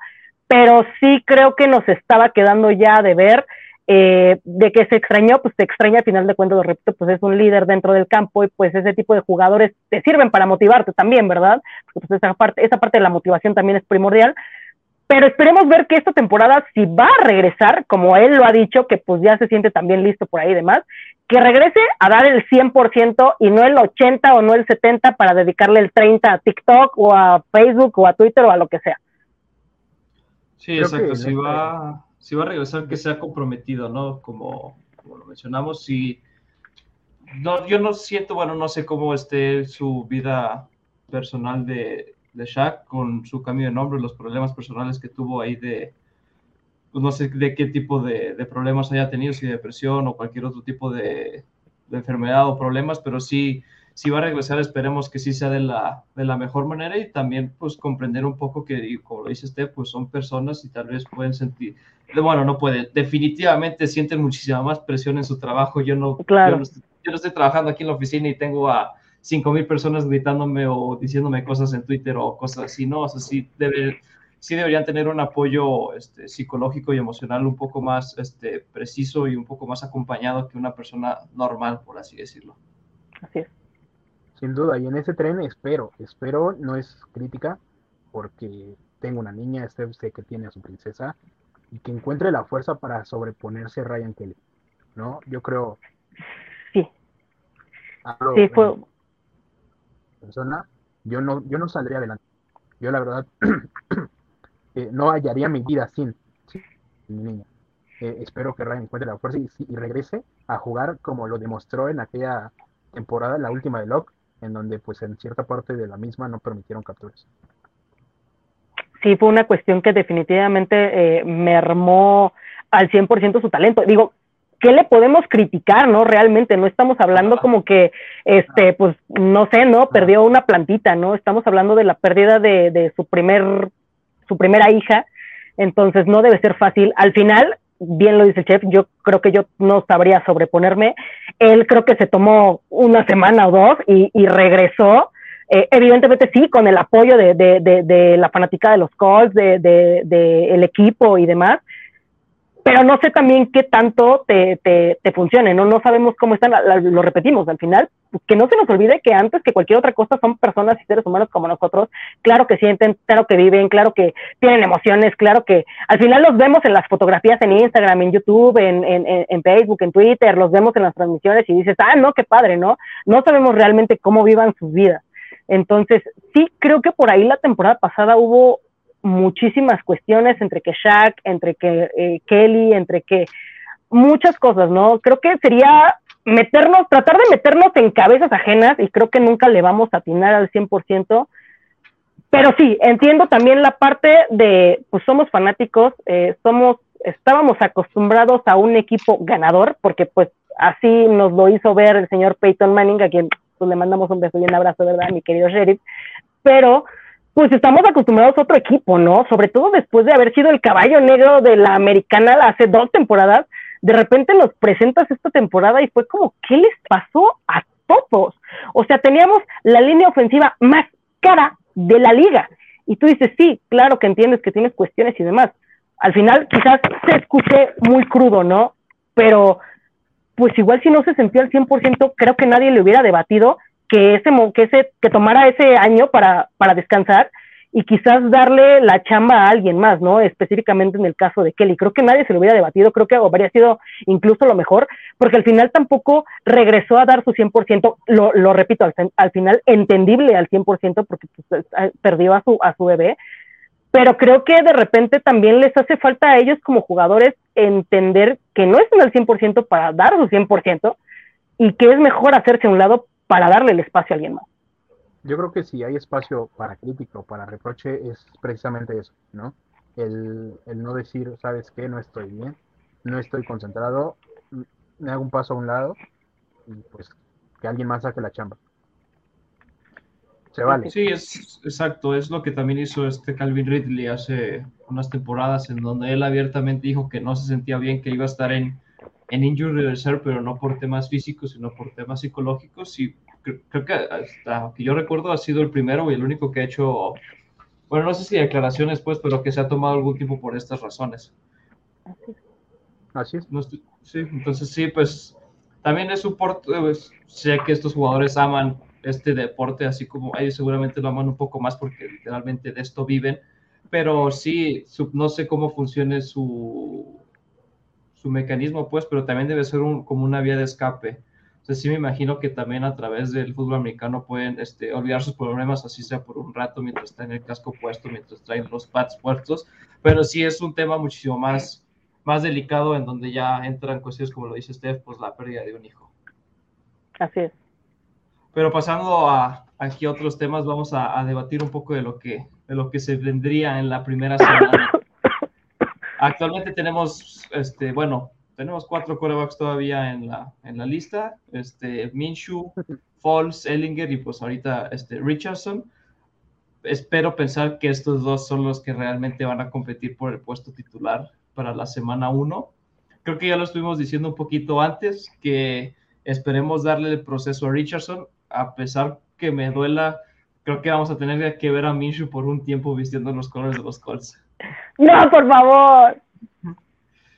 Speaker 2: pero sí creo que nos estaba quedando ya de ver eh, de que se extrañó, pues se extraña al final de cuentas, lo repito, pues es un líder dentro del campo y pues ese tipo de jugadores te sirven para motivarte también, ¿verdad? Porque pues esa parte, esa parte de la motivación también es primordial. Pero esperemos ver que esta temporada, si va a regresar, como él lo ha dicho, que pues ya se siente también listo por ahí y demás, que regrese a dar el 100% y no el 80 o no el 70 para dedicarle el 30 a TikTok o a Facebook o a Twitter o a lo que sea.
Speaker 1: Sí, exacto. Si va, si va a regresar, que sea comprometido, ¿no? Como, como lo mencionamos, si no, yo no siento, bueno, no sé cómo esté su vida personal de, de Shaq con su cambio de nombre, los problemas personales que tuvo ahí de, pues no sé de qué tipo de, problemas haya tenido, si depresión o cualquier otro tipo de, de enfermedad o problemas, pero sí si va a regresar, esperemos que sí sea de la, de la mejor manera y también pues comprender un poco que, como lo dice usted, pues son personas y tal vez pueden sentir, bueno, no pueden, definitivamente sienten muchísima más presión en su trabajo. Yo no, yo, no estoy, trabajando aquí en la oficina y tengo a cinco mil personas gritándome o diciéndome cosas en Twitter o cosas así, ¿no? O sea, sí, debe, sí deberían tener un apoyo este, psicológico y emocional un poco más este, preciso y un poco más acompañado que una persona normal, por así decirlo.
Speaker 2: Así es.
Speaker 3: Sin duda, y en ese tren espero, espero, no es crítica, porque tengo una niña, este sé que tiene a su princesa, y que encuentre la fuerza para sobreponerse a Ryan Kelly, ¿no? Yo creo...
Speaker 2: Sí. sí, fue...
Speaker 3: Persona, yo no, yo no saldría adelante. Yo la verdad eh, no hallaría mi vida sin, mi niña. Eh, espero que Ryan encuentre la fuerza y, y, regrese a jugar como lo demostró en aquella temporada, la última de Locke, en donde pues en cierta parte de la misma no permitieron capturas.
Speaker 2: Sí, fue una cuestión que definitivamente eh, mermó al 100% su talento. Digo, ¿qué le podemos criticar, no? Realmente, no estamos hablando como que, este, pues, no sé, ¿no? Perdió una plantita, ¿no? Estamos hablando de la pérdida de, de su primer, su primera hija, entonces no debe ser fácil. Al final, bien lo dice el chef, yo creo que yo no sabría sobreponerme. Él creo que se tomó una semana o dos y, regresó. Eh, evidentemente sí, con el apoyo de, de, de, la fanática de los Colts, del de, el equipo y demás. Pero no sé también qué tanto te, te, te funcione, ¿no? No sabemos cómo están, lo repetimos, al final, que no se nos olvide que antes que cualquier otra cosa son personas y seres humanos como nosotros, claro que sienten, claro que viven, claro que tienen emociones, claro que al final los vemos en las fotografías en Instagram, en YouTube, en, en, en Facebook, en Twitter, los vemos en las transmisiones y dices, ah, no, qué padre, ¿no? No sabemos realmente cómo vivan sus vidas. Entonces, sí creo que por ahí la temporada pasada hubo muchísimas cuestiones entre que Shaq, entre que eh, Kelly, entre que muchas cosas, ¿no? Creo que sería meternos, tratar de meternos en cabezas ajenas y creo que nunca le vamos a atinar al 100%. Pero sí, entiendo también la parte de, pues somos fanáticos, eh, somos, estábamos acostumbrados a un equipo ganador, porque pues así nos lo hizo ver el señor Peyton Manning, a quien pues, le mandamos un beso y un abrazo, ¿verdad, mi querido sheriff? Pero pues estamos acostumbrados a otro equipo, ¿no? Sobre todo después de haber sido el caballo negro de la americana hace dos temporadas, de repente nos presentas esta temporada y fue como, ¿qué les pasó a todos? O sea, teníamos la línea ofensiva más cara de la liga. Y tú dices, sí, claro que entiendes que tienes cuestiones y demás. Al final quizás se escuché muy crudo, ¿no? Pero pues igual si no se sentía al 100%, creo que nadie le hubiera debatido que ese, que ese, que tomara ese año para, para descansar y quizás darle la chamba a alguien más, ¿no? Específicamente en el caso de Kelly. Creo que nadie se lo hubiera debatido, creo que habría sido incluso lo mejor, porque al final tampoco regresó a dar su 100%, lo, lo repito, al, al, final entendible al 100%, porque pues, eh, perdió a su, a su bebé, pero creo que de repente también les hace falta a ellos como jugadores entender que no están al 100% para dar su 100% y que es mejor hacerse a un lado para darle el espacio a alguien más.
Speaker 3: Yo creo que si hay espacio para crítica o para reproche es precisamente eso, ¿no? El, el no decir, ¿sabes qué? No estoy bien, no estoy concentrado, me hago un paso a un lado y pues que alguien más saque la chamba.
Speaker 1: Se vale. Sí, es exacto, es lo que también hizo este Calvin Ridley hace unas temporadas en donde él abiertamente dijo que no se sentía bien, que iba a estar en en Injury Reserve, pero no por temas físicos, sino por temas psicológicos. Y creo, que hasta que yo recuerdo ha sido el primero y el único que ha hecho, bueno, no sé si declaraciones, pues, pero que se ha tomado algún tiempo por estas razones.
Speaker 3: Así es.
Speaker 1: sí, entonces sí, pues también es un pues, sé que estos jugadores aman este deporte, así como ellos seguramente lo aman un poco más porque literalmente de esto viven, pero sí, no sé cómo funcione su su mecanismo, pues, pero también debe ser un, como una vía de escape. Entonces sí me imagino que también a través del fútbol americano pueden este, olvidar sus problemas, así sea por un rato, mientras están en el casco puesto, mientras traen los pads puestos, pero sí es un tema muchísimo más, más delicado en donde ya entran cuestiones, como lo dice Steph, pues la pérdida de un hijo.
Speaker 2: Así es.
Speaker 1: Pero pasando a, aquí a otros temas, vamos a, a, debatir un poco de lo, que, de lo que se vendría en la primera semana Actualmente tenemos, este, bueno, tenemos cuatro corebacks todavía en la, en la lista, este, Minshew, Falls, Ellinger y pues ahorita este, Richardson. Espero pensar que estos dos son los que realmente van a competir por el puesto titular para la semana 1. Creo que ya lo estuvimos diciendo un poquito antes, que esperemos darle el proceso a Richardson, a pesar que me duela, creo que vamos a tener que ver a Minshew por un tiempo vistiendo los colores de los Colts.
Speaker 2: No, por favor.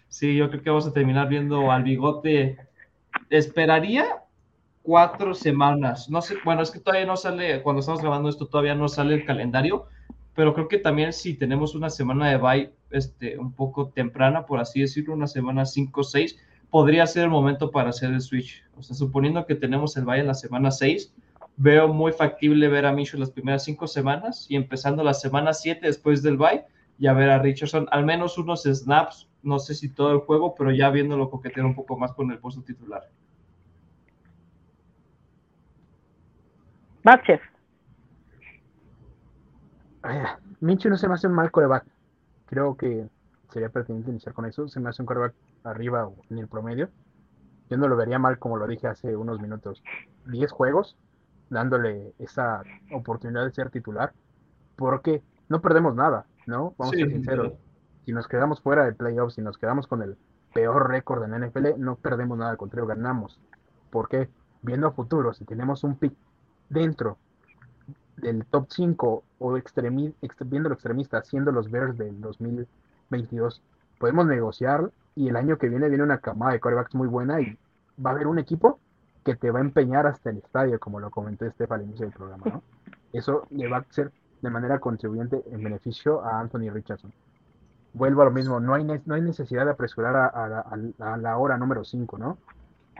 Speaker 1: Sí, yo creo que vamos a terminar viendo al bigote. Esperaría cuatro semanas. No sé, bueno, es que todavía no sale, cuando estamos grabando esto, todavía no sale el calendario, pero creo que también si tenemos una semana de bye este, un poco temprana, por así decirlo, una semana 5 o 6, podría ser el momento para hacer el switch. O sea, suponiendo que tenemos el bye en la semana 6, veo muy factible ver a Micho las primeras cinco semanas y empezando la semana 7 después del bye y a ver a Richardson al menos unos snaps, no sé si todo el juego, pero ya viéndolo coquetear un poco más con el puesto titular.
Speaker 2: Vázquez.
Speaker 3: Mincho no se me hace un mal coreback. Creo que sería pertinente iniciar con eso. Se me hace un coreback arriba o en el promedio. Yo no lo vería mal como lo dije hace unos minutos. 10 juegos, dándole esa oportunidad de ser titular, porque no perdemos nada. ¿No? Vamos a ser sinceros. Si nos quedamos fuera de playoffs, si nos quedamos con el peor récord en la NFL, no perdemos nada, al contrario, ganamos. porque Viendo a futuro, si tenemos un pick dentro del top 5 o extremi viendo lo extremista, siendo los Bears del 2022, podemos negociar y el año que viene viene una camada de corebacks muy buena y va a haber un equipo que te va a empeñar hasta el estadio, como lo comenté Estefan al inicio del programa, ¿no? Eso le va a ser de manera contribuyente en beneficio a Anthony Richardson. Vuelvo a lo mismo, no hay, no hay necesidad de apresurar a, la hora número 5, ¿no?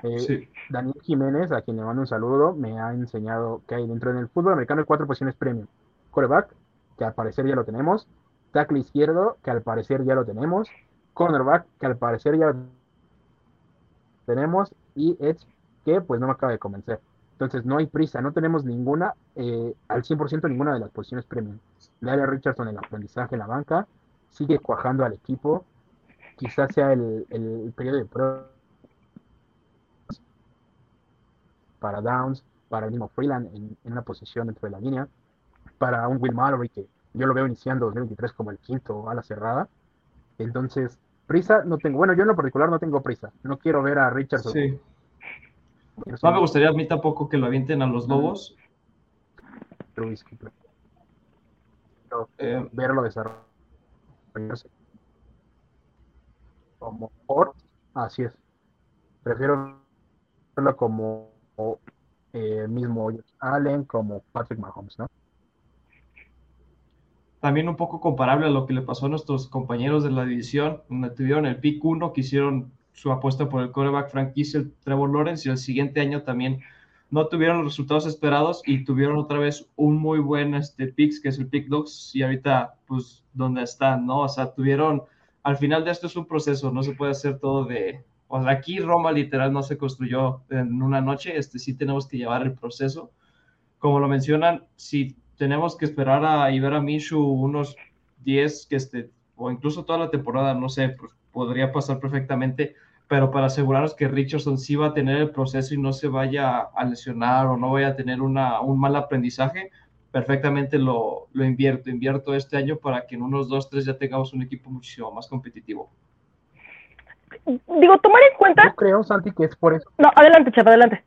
Speaker 3: Eh, Daniel Jiménez, a quien le mando un saludo, me ha enseñado que hay dentro del fútbol americano hay cuatro posiciones premium. Coreback, que al parecer ya lo tenemos. Tackle izquierdo, que al parecer ya lo tenemos. Cornerback, que al parecer ya lo tenemos. Y Edge, que pues no me acaba de convencer. Entonces no hay prisa, no tenemos ninguna, eh, al 100% ninguna de las posiciones premium. Daria Richardson en el aprendizaje en la banca, sigue cuajando al equipo. Quizás sea el, el periodo de prueba para Downs, para el mismo Freeland en, una posición dentro de la línea, para un Will Mallory que yo lo veo iniciando 2023 como el quinto a la cerrada. Entonces, prisa no tengo. Bueno, yo en lo particular no tengo prisa. No quiero ver a Richardson. Sí.
Speaker 1: No me gustaría a mí tampoco que lo avienten a los lobos.
Speaker 3: Eh, verlo desarrollarse como por así es. Prefiero verlo como eh, mismo Allen como Patrick Mahomes, ¿no?
Speaker 1: También un poco comparable a lo que le pasó a nuestros compañeros de la división, donde tuvieron el pick 1, que hicieron su apuesta por el quarterback franquicia, el Trevor Lawrence, y el siguiente año también no tuvieron los resultados esperados y tuvieron otra vez un muy buen este, picks, que es el pick dogs, y ahorita, pues, donde están, ¿no? O sea, tuvieron, al final de esto es un proceso, no se puede hacer todo de, o sea, aquí Roma literal no se construyó en una noche, este sí tenemos que llevar el proceso. Como lo mencionan, si tenemos que esperar a ver a Mishu unos 10 que este, o incluso toda la temporada, no sé, pues podría pasar perfectamente, pero para asegurarnos que Richardson sí va a tener el proceso y no se vaya a lesionar o no vaya a tener una, un mal aprendizaje, perfectamente lo, lo invierto, invierto este año para que en unos 2, 3 ya tengamos un equipo muchísimo más competitivo
Speaker 2: digo, tomar en cuenta.
Speaker 3: Yo creo, Santi, que es por eso.
Speaker 2: No, adelante, chef, adelante.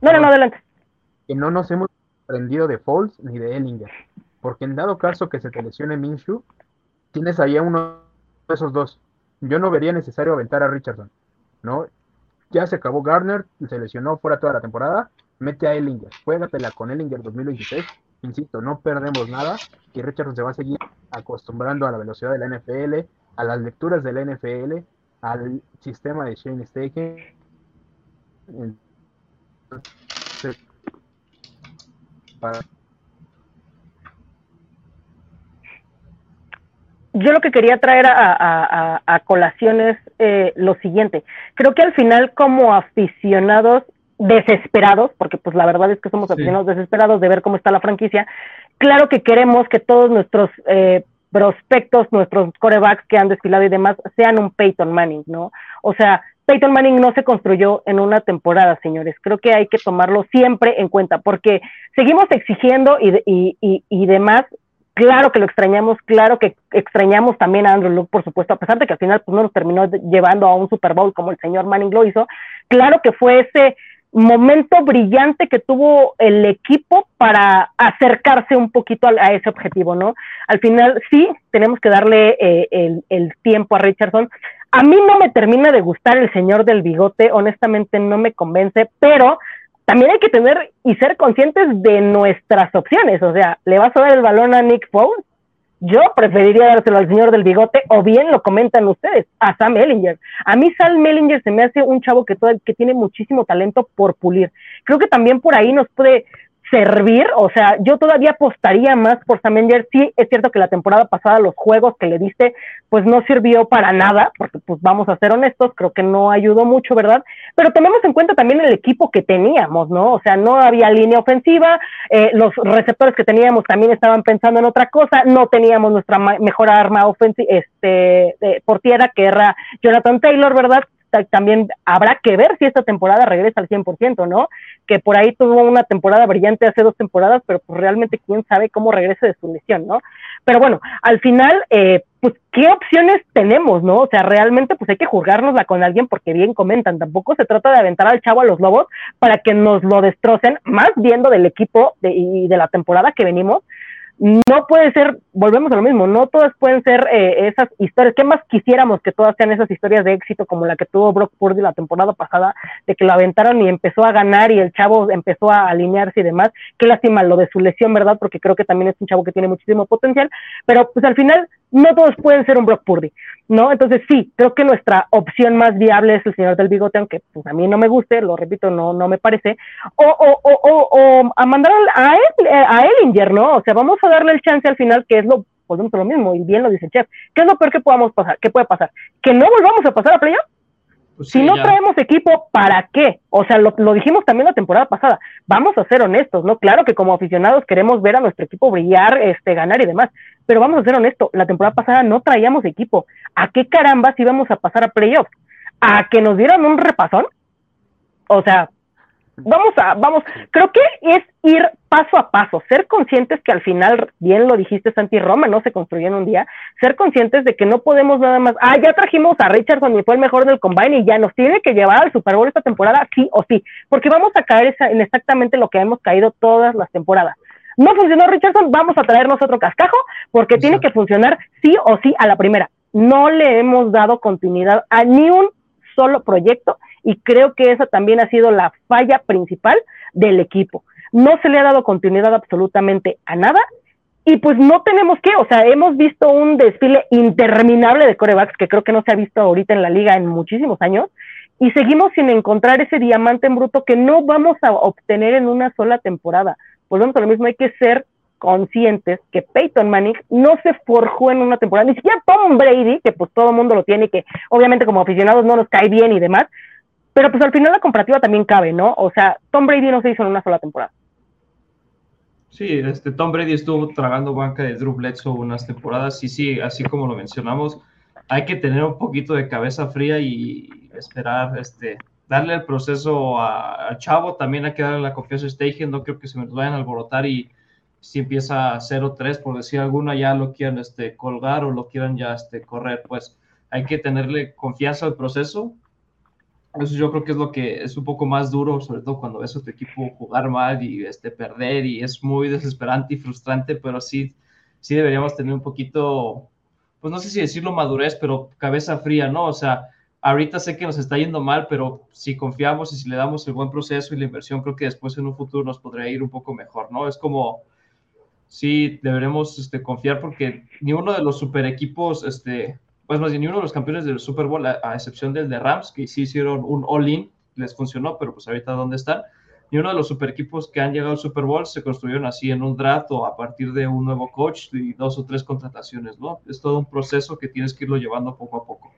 Speaker 2: No, no, no, adelante.
Speaker 3: Que no nos hemos aprendido de Foles ni de Ellinger. Porque en dado caso que se te lesione Minshew, tienes ahí a uno de esos dos. Yo no vería necesario aventar a Richardson, ¿no? Ya se acabó Gardner, se lesionó fuera toda la temporada, mete a Ellinger, juégatela con Ellinger 2026, insisto, no perdemos nada, y Richardson se va a seguir acostumbrando a la velocidad de la NFL, a las lecturas de la NFL, al sistema de Shane Staken.
Speaker 2: Yo lo que quería traer a, a, colación es eh, lo siguiente. Creo que al final como aficionados desesperados, porque pues la verdad es que somos aficionados desesperados de ver cómo está la franquicia, claro que queremos que todos nuestros eh, prospectos, nuestros corebacks que han desfilado y demás, sean un Peyton Manning, ¿no? O sea, Peyton Manning no se construyó en una temporada, señores. Creo que hay que tomarlo siempre en cuenta, porque seguimos exigiendo y, y, y, demás. Claro que lo extrañamos, claro que extrañamos también a Andrew Luke, por supuesto, a pesar de que al final pues, no nos terminó llevando a un Super Bowl como el señor Manning lo hizo. Claro que fue ese momento brillante que tuvo el equipo para acercarse un poquito a, ese objetivo, ¿no? Al final sí, tenemos que darle eh, el, tiempo a Richardson. A mí no me termina de gustar el señor del bigote, honestamente no me convence, pero también hay que tener y ser conscientes de nuestras opciones, o sea, ¿le vas a dar el balón a Nick Foles? Yo preferiría dárselo al señor del bigote, o bien lo comentan ustedes, a Sam Ellinger. A mí Sam Ellinger se me hace un chavo que, que tiene muchísimo talento por pulir. Creo que también por ahí nos puede servir, o sea, yo todavía apostaría más por Sam. Sí, es cierto que la temporada pasada los juegos que le diste, pues no sirvió para nada, porque pues vamos a ser honestos, creo que no ayudó mucho, ¿verdad? Pero tenemos en cuenta también el equipo que teníamos, ¿no? O sea, no había línea ofensiva, eh, los receptores que teníamos también estaban pensando en otra cosa, no teníamos nuestra mejor arma ofensiva, este, por tierra, que era Jonathan Taylor, ¿verdad? También habrá que ver si esta temporada regresa al 100%, ¿no? Que por ahí tuvo una temporada brillante hace dos temporadas, pero pues realmente quién sabe cómo regrese de su lesión, ¿no? Pero bueno, al final, eh, pues, ¿qué opciones tenemos, no? O sea, realmente, pues hay que juzgárnosla con alguien porque bien comentan, tampoco se trata de aventar al chavo a los lobos para que nos lo destrocen, más viendo del equipo y de la temporada que venimos, no puede ser, volvemos a lo mismo, no todas pueden ser eh, esas historias. ¿Qué más quisiéramos que todas sean esas historias de éxito como la que tuvo Brock Purdy la temporada pasada, de que lo aventaron y empezó a ganar y el chavo empezó a alinearse y demás? Qué lástima lo de su lesión, ¿verdad? Porque creo que también es un chavo que tiene muchísimo potencial, pero pues al final no todos pueden ser un Brock Purdy, ¿no? Entonces sí, creo que nuestra opción más viable es el señor del bigote, aunque pues a mí no me guste, lo repito, no, no me parece, o, o, o, o a mandar a, él, a Ellinger, ¿no? O sea, vamos a darle el chance al final, que es lo, volvemos lo mismo, y bien lo dice el chef, ¿qué es lo peor que podamos pasar? ¿Qué puede pasar? ¿Que no volvamos a pasar a playoff? Pues si no traemos equipo, ¿para qué? O sea, lo, lo, dijimos también la temporada pasada. Vamos a ser honestos, ¿no? Claro que como aficionados queremos ver a nuestro equipo brillar, este, ganar y demás. Pero vamos a ser honestos, la temporada pasada no traíamos equipo. ¿A qué carambas íbamos a pasar a playoffs? ¿A que nos dieran un repasón? O sea, vamos a, vamos, creo que es ir paso a paso, ser conscientes que al final, bien lo dijiste Santi Roma, no se construyó en un día, ser conscientes de que no podemos nada más, ah, ya trajimos a Richardson y fue el mejor del combine y ya nos tiene que llevar al Super Bowl esta temporada, sí o sí, porque vamos a caer en exactamente lo que hemos caído todas las temporadas. No funcionó Richardson, vamos a traernos otro cascajo porque tiene que funcionar sí o sí a la primera. No le hemos dado continuidad a ni un solo proyecto y creo que esa también ha sido la falla principal del equipo. No se le ha dado continuidad absolutamente a nada y pues no tenemos que, o sea, hemos visto un desfile interminable de corebacks que creo que no se ha visto ahorita en la liga en muchísimos años y seguimos sin encontrar ese diamante en bruto que no vamos a obtener en una sola temporada. Volvemos a lo mismo, hay que ser conscientes que Peyton Manning no se forjó en una temporada, ni siquiera Tom Brady, que pues todo el mundo lo tiene y que obviamente como aficionados no nos cae bien y demás, pero pues al final la comparativa también cabe, ¿no? O sea, Tom Brady no se hizo en una sola temporada.
Speaker 1: Sí, este, Tom Brady estuvo tragando banca de Drew Bledsoe unas temporadas. Y sí, así como lo mencionamos, hay que tener un poquito de cabeza fría y esperar, este, darle el proceso a, Chavo, también hay que darle la confianza a Steichen, no creo que se me vayan a alborotar y si empieza 0-3, por decir alguna, ya lo quieran este, colgar o lo quieran ya este, correr, pues hay que tenerle confianza al proceso eso yo creo que es lo que es un poco más duro, sobre todo cuando ves a tu equipo jugar mal y este, perder, y es muy desesperante y frustrante, pero sí, sí deberíamos tener un poquito, pues no sé si decirlo madurez, pero cabeza fría, ¿no? O sea, ahorita sé que nos está yendo mal, pero si confiamos y si le damos el buen proceso y la inversión, creo que después en un futuro nos podría ir un poco mejor, ¿no? Es como, sí, deberemos este, confiar porque ni uno de los super equipos, este, pues más bien ni uno de los campeones del Super Bowl, a, excepción del de Rams, que sí hicieron un all-in, les funcionó, pero pues ahorita dónde están, ni uno de los super equipos que han llegado al Super Bowl se construyeron así en un draft o a partir de un nuevo coach y dos o tres contrataciones, ¿no? Es todo un proceso que tienes que irlo llevando poco a poco.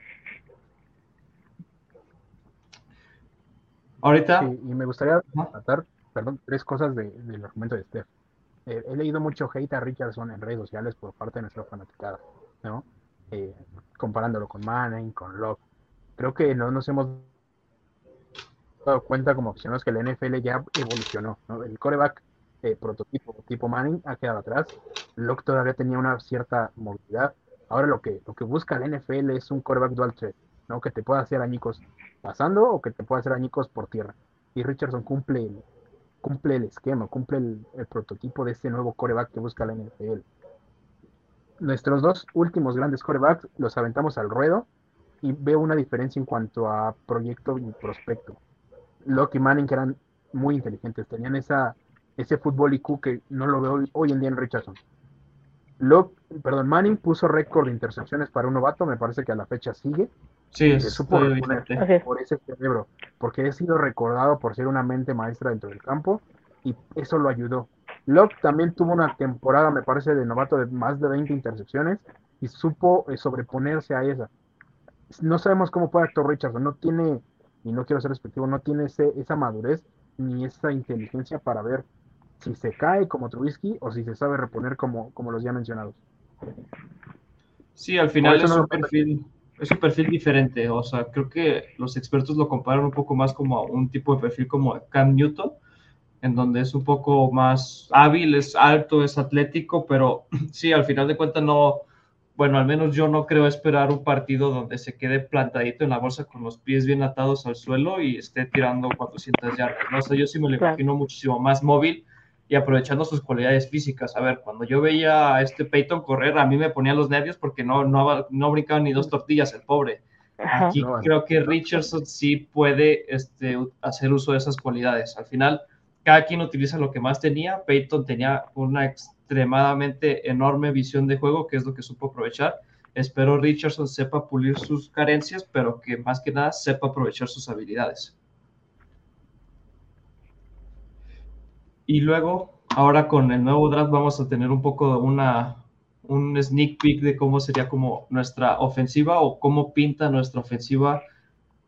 Speaker 1: Ahorita.
Speaker 3: y me gustaría tratar, perdón, tres cosas del argumento de Steph. Eh, he leído mucho hate a Richardson en redes sociales por parte de nuestra fanaticada, ¿no? Eh, comparándolo con Manning, con Locke. Creo que no nos hemos dado cuenta como opciones que el NFL ya evolucionó. El coreback eh, prototipo tipo Manning ha quedado atrás. Locke todavía tenía una cierta movilidad. Ahora lo que, lo que busca el NFL es un coreback dual threat, ¿no? que te pueda hacer añicos pasando o que te pueda hacer añicos por tierra. Y Richardson cumple cumple el esquema, cumple el, el prototipo de este nuevo coreback que busca la NFL nuestros dos últimos grandes corebacks los aventamos al ruedo y veo una diferencia en cuanto a proyecto y prospecto. Locke y Manning que eran muy inteligentes, tenían esa, ese fútbol IQ que no lo veo hoy en día en Richardson. Locke, perdón, Manning puso récord de intercepciones para un novato, me parece que a la fecha sigue.
Speaker 1: Sí, es
Speaker 3: supo por ese cerebro, porque he sido recordado por ser una mente maestra dentro del campo y eso lo ayudó. Locke también tuvo una temporada, me parece, de novato de más de 20 intercepciones y supo eh, sobreponerse a esa. No sabemos cómo puede actuar Richardson, no tiene, y no quiero ser respectivo, no tiene ese, esa madurez ni esa inteligencia para ver si se cae como Trubisky o si se sabe reponer como, como los ya mencionados.
Speaker 1: Sí, al final es un, perfil, es un perfil diferente. O sea, creo que los expertos lo comparan un poco más como a un tipo de perfil como Cam Newton, en donde es un poco más hábil, es alto, es atlético, pero sí, al final de cuentas no, bueno, al menos yo no creo esperar un partido donde se quede plantadito en la bolsa con los pies bien atados al suelo y esté tirando 400 yardas, ¿no? O sea, yo sí me lo imagino muchísimo más móvil y aprovechando sus cualidades físicas. A ver, cuando yo veía a este Peyton correr, a mí me ponía los nervios porque no, no, no brincaba ni dos tortillas, el pobre. Aquí creo que Richardson sí puede este, hacer uso de esas cualidades. Al final, cada quien utiliza lo que más tenía. Peyton tenía una extremadamente enorme visión de juego, que es lo que supo aprovechar. Espero Richardson sepa pulir sus carencias, pero que más que nada sepa aprovechar sus habilidades. Y luego, ahora con el nuevo draft vamos a tener un poco una, un sneak peek de cómo sería como nuestra ofensiva o cómo pinta nuestra ofensiva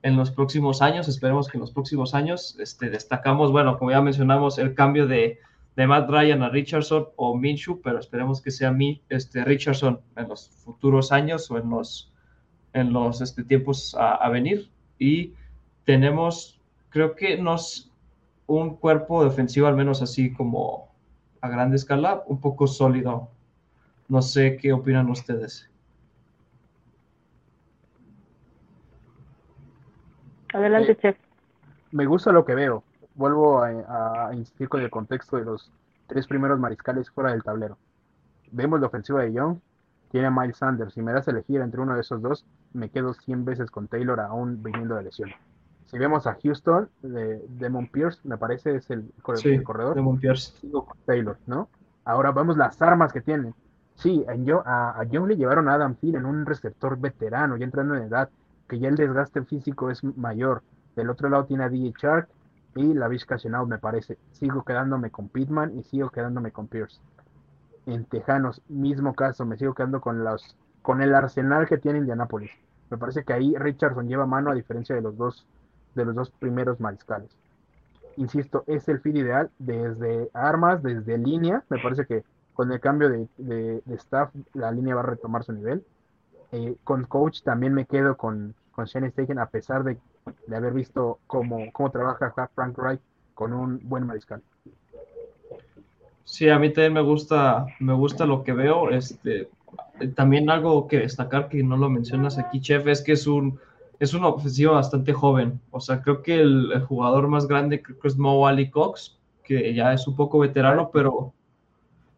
Speaker 1: en los próximos años. Esperemos que en los próximos años este, destacamos, bueno, como ya mencionamos, el cambio de, de Matt Ryan a Richardson o Minshew, pero esperemos que sea mi, este, Richardson en los futuros años o en los, en los este, tiempos a, venir. Y tenemos, creo que nos, un cuerpo defensivo, al menos así como a grande escala, un poco sólido. No sé qué opinan ustedes.
Speaker 2: Adelante, eh, Chef.
Speaker 3: Me gusta lo que veo. Vuelvo a, insistir con el contexto de los tres primeros mariscales fuera del tablero. Vemos la ofensiva de Young, tiene a Miles Sanders. Si me das a elegir entre uno de esos dos, me quedo 100 veces con Taylor aún viniendo de lesión si vemos a Houston, de Demon Pierce, me parece es el, corredor.
Speaker 1: Demon Pierce.
Speaker 3: Sigo con Taylor, ¿no? Ahora vemos las armas que tienen. Sí, a, a Young le llevaron a Adam Thielen, un receptor veterano, ya entrando en edad, que ya el desgaste físico es mayor. Del otro lado tiene a DJ Shark y la Vizca me parece. Sigo quedándome con Pittman y sigo quedándome con Pierce. En Tejanos, mismo caso, me sigo quedando con los con el arsenal que tiene Indianapolis. Me parece que ahí Richardson lleva mano a diferencia de los dos de los dos primeros mariscales. Insisto, es el feed ideal desde armas, desde línea. Me parece que con el cambio de, staff la línea va a retomar su nivel. Eh, con coach también me quedo con, con Shane Steichen a pesar de, haber visto cómo, cómo trabaja Frank Wright con un buen mariscal.
Speaker 1: Sí, a mí también me gusta, me gusta lo que veo. Este, también algo que destacar que no lo mencionas aquí, Chef, es que es un es una ofensiva bastante joven. O sea, creo que el, jugador más grande creo que es Mo Ali Cox, que ya es un poco veterano, pero,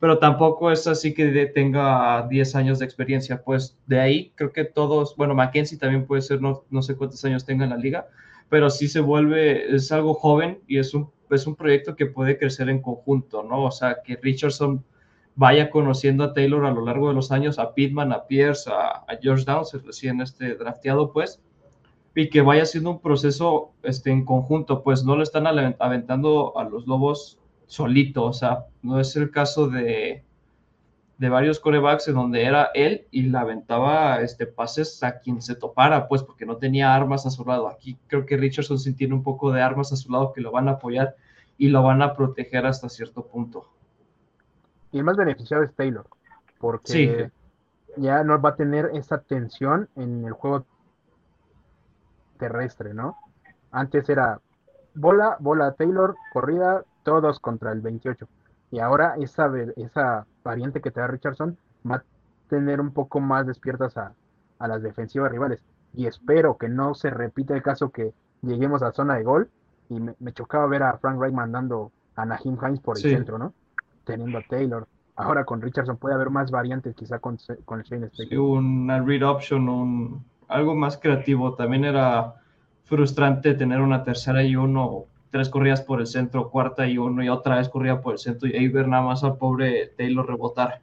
Speaker 1: pero tampoco es así que tenga 10 años de experiencia. Pues de ahí creo que todos, bueno, Mackenzie también puede ser, no, no sé cuántos años tenga en la liga, pero sí se vuelve, es algo joven y es un, es un proyecto que puede crecer en conjunto, ¿no? O sea, que Richardson vaya conociendo a Taylor a lo largo de los años, a Pittman, a Pierce, a, a George Downs, recién este drafteado, pues, y que vaya siendo un proceso este, en conjunto, pues no lo están aventando a los lobos solito, o sea, no es el caso de, de varios corebacks en donde era él y la aventaba este, pases a quien se topara, pues porque no tenía armas a su lado. Aquí creo que Richardson sí tiene un poco de armas a su lado que lo van a apoyar y lo van a proteger hasta cierto punto.
Speaker 3: Y el más beneficiado es Taylor, porque ya no va a tener esa tensión en el juego terrestre, ¿no? Antes era bola, bola Taylor, corrida, todos contra el 28. Y ahora esa, esa variante que te da Richardson va a tener un poco más despiertas a, las defensivas rivales. Y espero que no se repita el caso que lleguemos a zona de gol. Y me, chocaba ver a Frank Wright mandando a Nahim Hines por el centro, ¿no? Teniendo a Taylor. Ahora con Richardson puede haber más variantes, quizá con, con Shane
Speaker 1: Sí, una read option, un algo más creativo. También era frustrante tener una tercera y uno, tres corridas por el centro, cuarta y uno y otra vez corrida por el centro y ahí ver nada más al pobre Taylor rebotar.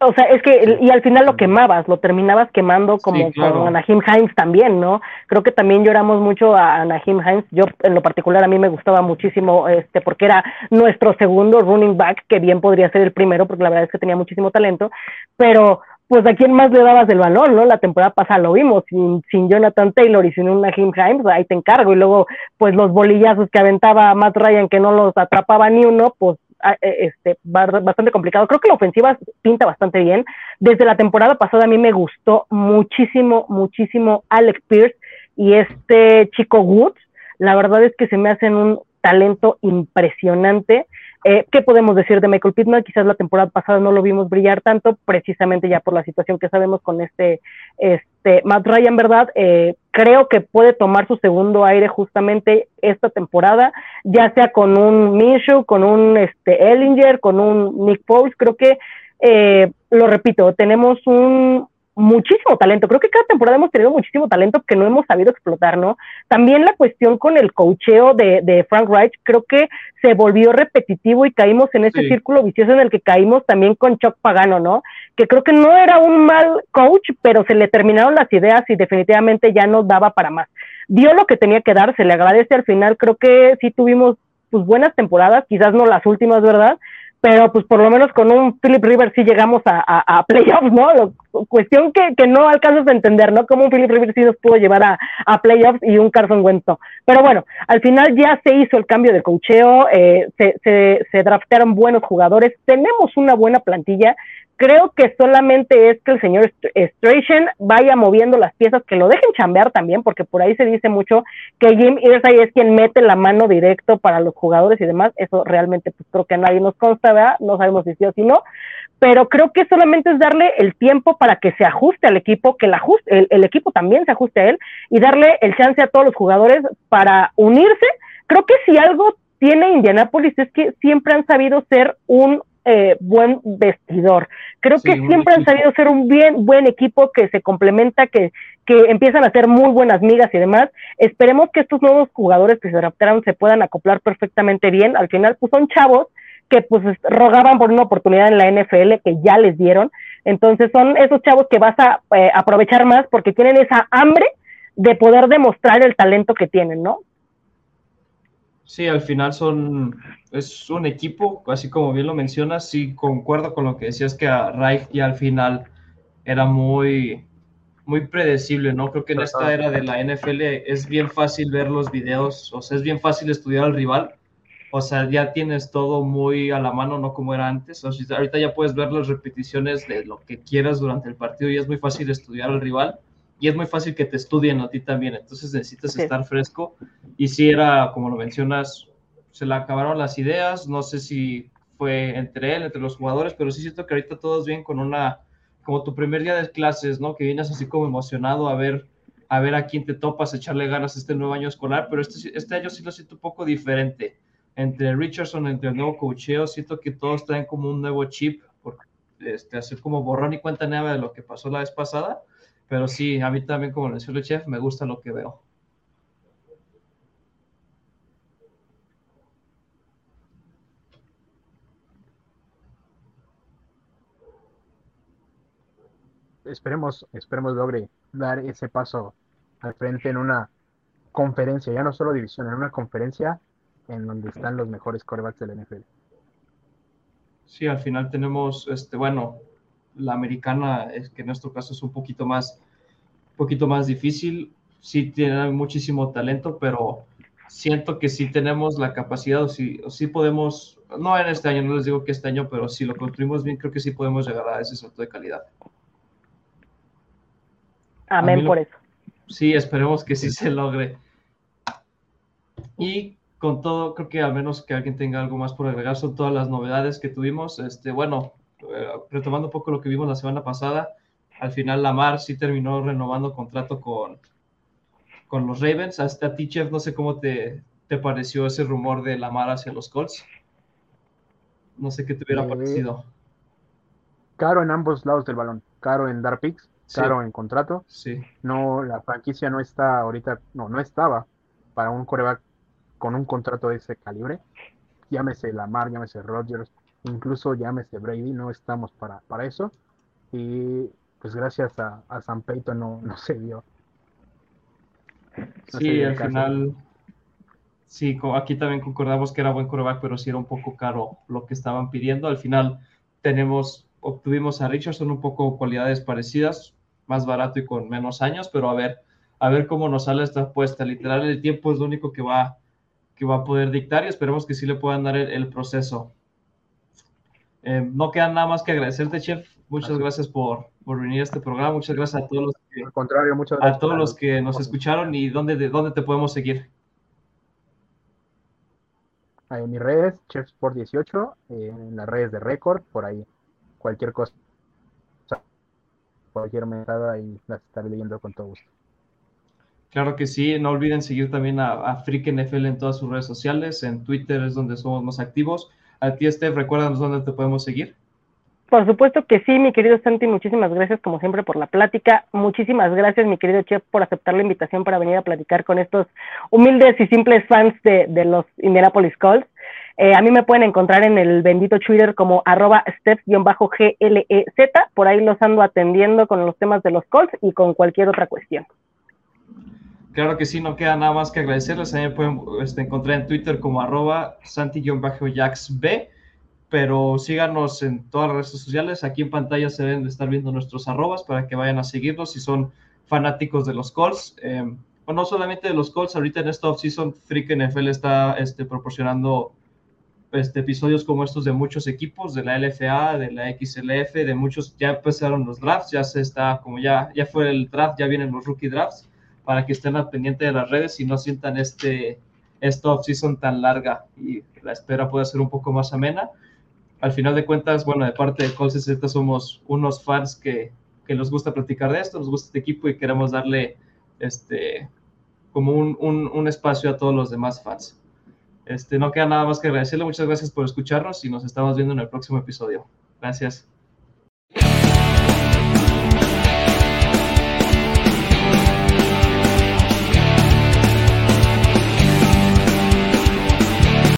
Speaker 2: O sea, es que, y al final lo quemabas, lo terminabas quemando como con Anaheim Hines también, ¿no? Creo que también lloramos mucho a Anaheim Hines. Yo, en lo particular, a mí me gustaba muchísimo, este, porque era nuestro segundo running back, que bien podría ser el primero, porque la verdad es que tenía muchísimo talento, pero pues a quién más le dabas el balón, ¿no? La temporada pasada lo vimos, sin, sin Jonathan Taylor y sin un Nahim Himes, ahí te encargo. Y luego, pues los bolillazos que aventaba Matt Ryan, que no los atrapaba ni uno, pues e, este, bastante complicado. Creo que la ofensiva pinta bastante bien. Desde la temporada pasada a mí me gustó muchísimo, muchísimo Alex Pierce y este chico Woods. La verdad es que se me hacen un talento impresionante Eh, ¿Qué podemos decir de Michael Pittman? Quizás la temporada pasada no lo vimos brillar tanto, precisamente ya por la situación que sabemos con este, este Matt Ryan, ¿verdad? Eh, creo que puede tomar su segundo aire justamente esta temporada, ya sea con un Minshew, con un este, Ellinger, con un Nick Foles, creo que, eh, lo repito, tenemos un, muchísimo talento. Creo que cada temporada hemos tenido muchísimo talento que no hemos sabido explotar, ¿no? También la cuestión con el cocheo de, de Frank Reich, creo que se volvió repetitivo y caímos en ese círculo vicioso en el que caímos también con Chuck Pagano, ¿no? Que creo que no era un mal coach, pero se le terminaron las ideas y definitivamente ya no daba para más. Dio lo que tenía que dar, se le agradece al final, creo que sí tuvimos pues buenas temporadas, quizás no las últimas, ¿verdad? Pero pues por lo menos con un Philip Rivers sí llegamos a, playoffs, ¿no? cuestión que, que, no alcanzas a entender, ¿no? Cómo un Philip Rivers sí nos pudo llevar a, a playoffs y un Carson Wentz Pero bueno, al final ya se hizo el cambio de cocheo, eh, se, se, se draftearon buenos jugadores, tenemos una buena plantilla, Creo que solamente es que el señor Strachan vaya moviendo las piezas, que lo dejen chambear también, porque por ahí se dice mucho que Jim Irsay es quien mete la mano directo para los jugadores y demás. Eso realmente pues creo que a nadie nos consta, ¿verdad? No sabemos si sí o si no, pero creo que solamente es darle el tiempo para que se ajuste al equipo, que el, ajuste, el equipo también se ajuste a él y darle el chance a todos los jugadores para unirse. Creo que si algo tiene Indianapolis es que siempre han sabido ser un eh, buen vestidor. Creo que siempre han sabido ser un bien buen equipo que se complementa, que, que empiezan a ser muy buenas migas y demás. Esperemos que estos nuevos jugadores que se adaptaron se puedan acoplar perfectamente bien. Al final, pues son chavos que pues rogaban por una oportunidad en la NFL que ya les dieron. Entonces son esos chavos que vas a eh, aprovechar más porque tienen esa hambre de poder demostrar el talento que tienen, ¿no?
Speaker 1: Sí, al final son, es un equipo, así como bien lo mencionas, sí concuerdo con lo que decías que a Reich ya al final era muy, muy predecible, ¿no? Creo que en esta era de la NFL es bien fácil ver los videos, o sea, es bien fácil estudiar al rival, o sea, ya tienes todo muy a la mano, no como era antes, o sea, ahorita ya puedes ver las repeticiones de lo que quieras durante el partido y es muy fácil estudiar al rival y es muy fácil que te estudien a ti también, entonces necesitas estar fresco. Y si era, como lo mencionas, se le acabaron las ideas, no sé si fue entre él, entre los jugadores, pero sí siento que ahorita todos bien con una, como tu primer día de clases, ¿no? Que vienes así como emocionado a ver a ver a quién te topas, echarle ganas este nuevo año escolar, pero este, este año sí lo siento un poco diferente. Entre Richardson, entre el nuevo cocheo, siento que todos traen como un nuevo chip, por este, hacer como borrón y cuenta nueva de lo que pasó la vez pasada pero sí, a mí también, como decía el chef, me gusta lo que veo.
Speaker 3: Esperemos, esperemos logre dar ese paso al frente en una conferencia, ya no solo división, en una conferencia en donde están los mejores corebacks de la NFL.
Speaker 1: Sí, al final tenemos, este, bueno, la americana, es que en nuestro caso es un poquito más, poquito más difícil. Sí tiene muchísimo talento, pero siento que sí tenemos la capacidad, o sí, o sí podemos, no en este año, no les digo que este año, pero si lo construimos bien, creo que sí podemos llegar a ese salto de calidad.
Speaker 2: Amén por eso.
Speaker 1: Sí, esperemos que sí se logre. Y con todo, creo que al menos que alguien tenga algo más por agregar, son todas las novedades que tuvimos. Este, bueno, retomando un poco lo que vimos la semana pasada, al final Lamar sí terminó renovando contrato con, con los Ravens. Hasta a ti, Chef, no sé cómo te, te pareció ese rumor de Lamar hacia los Colts. No sé qué te hubiera eh, parecido.
Speaker 3: Caro en ambos lados del balón. Caro en dar picks, caro en contrato.
Speaker 1: Sí.
Speaker 3: No, la franquicia no está ahorita, no, no estaba para un coreback con un contrato de ese calibre. Llámese Lamar, llámese Rodgers, incluso llámese Brady, no estamos para, para eso. Y pues gracias a, a San Peito no, no se dio.
Speaker 1: sí, al final, sí, aquí también concordamos que era buen coreback, pero sí era un poco caro lo que estaban pidiendo. Al final tenemos, obtuvimos a Richardson un poco cualidades parecidas, más barato y con menos años, pero a ver, a ver cómo nos sale esta apuesta. Literal, el tiempo es lo único que va, que va a poder dictar y esperemos que sí le puedan dar el proceso. Eh, no queda nada más que agradecerte, chef. Muchas gracias por, por, venir a este programa. Muchas gracias a todos los que,
Speaker 3: contrario, muchas gracias
Speaker 1: a todos los que nos escucharon y dónde, de dónde te podemos seguir.
Speaker 3: Ahí en mis redes, ChefSport18, eh, en las redes de Record, por ahí, cualquier cosa, cualquier mensaje ahí las estaré leyendo con todo gusto.
Speaker 1: Claro que sí, no olviden seguir también a, a Freak NFL en todas sus redes sociales, en Twitter es donde somos más activos. A ti, Steph, recuérdanos dónde te podemos seguir.
Speaker 2: Por supuesto que sí, mi querido Santi, muchísimas gracias como siempre por la plática. Muchísimas gracias, mi querido Chef, por aceptar la invitación para venir a platicar con estos humildes y simples fans de, los Indianapolis Colts. Eh, a mí me pueden encontrar en el bendito Twitter como arroba steph-glez, por ahí los ando atendiendo con los temas de los Colts y con cualquier otra cuestión.
Speaker 1: Claro que sí, no queda nada más que agradecerles. También pueden este, encontrar en Twitter como arroba santi-jaxb pero síganos en todas las redes sociales. Aquí en pantalla se deben de estar viendo nuestros arrobas para que vayan a seguirnos si son fanáticos de los Colts. Eh, o no solamente de los Colts, ahorita en esta offseason Freak NFL está este, proporcionando este, episodios como estos de muchos equipos, de la LFA, de la XLF, de muchos, ya empezaron los drafts, ya se está, como ya, ya fue el draft, ya vienen los rookie drafts, para que estén al pendiente de las redes y no sientan este, esta offseason tan larga y la espera puede ser un poco más amena al final de cuentas, bueno, de parte de Colts Z somos unos fans que, que nos gusta platicar de esto, nos gusta este equipo y queremos darle este como un, un, un, espacio a todos los demás fans. Este, no queda nada más que agradecerle, muchas gracias por escucharnos y nos estamos viendo en el próximo episodio. Gracias.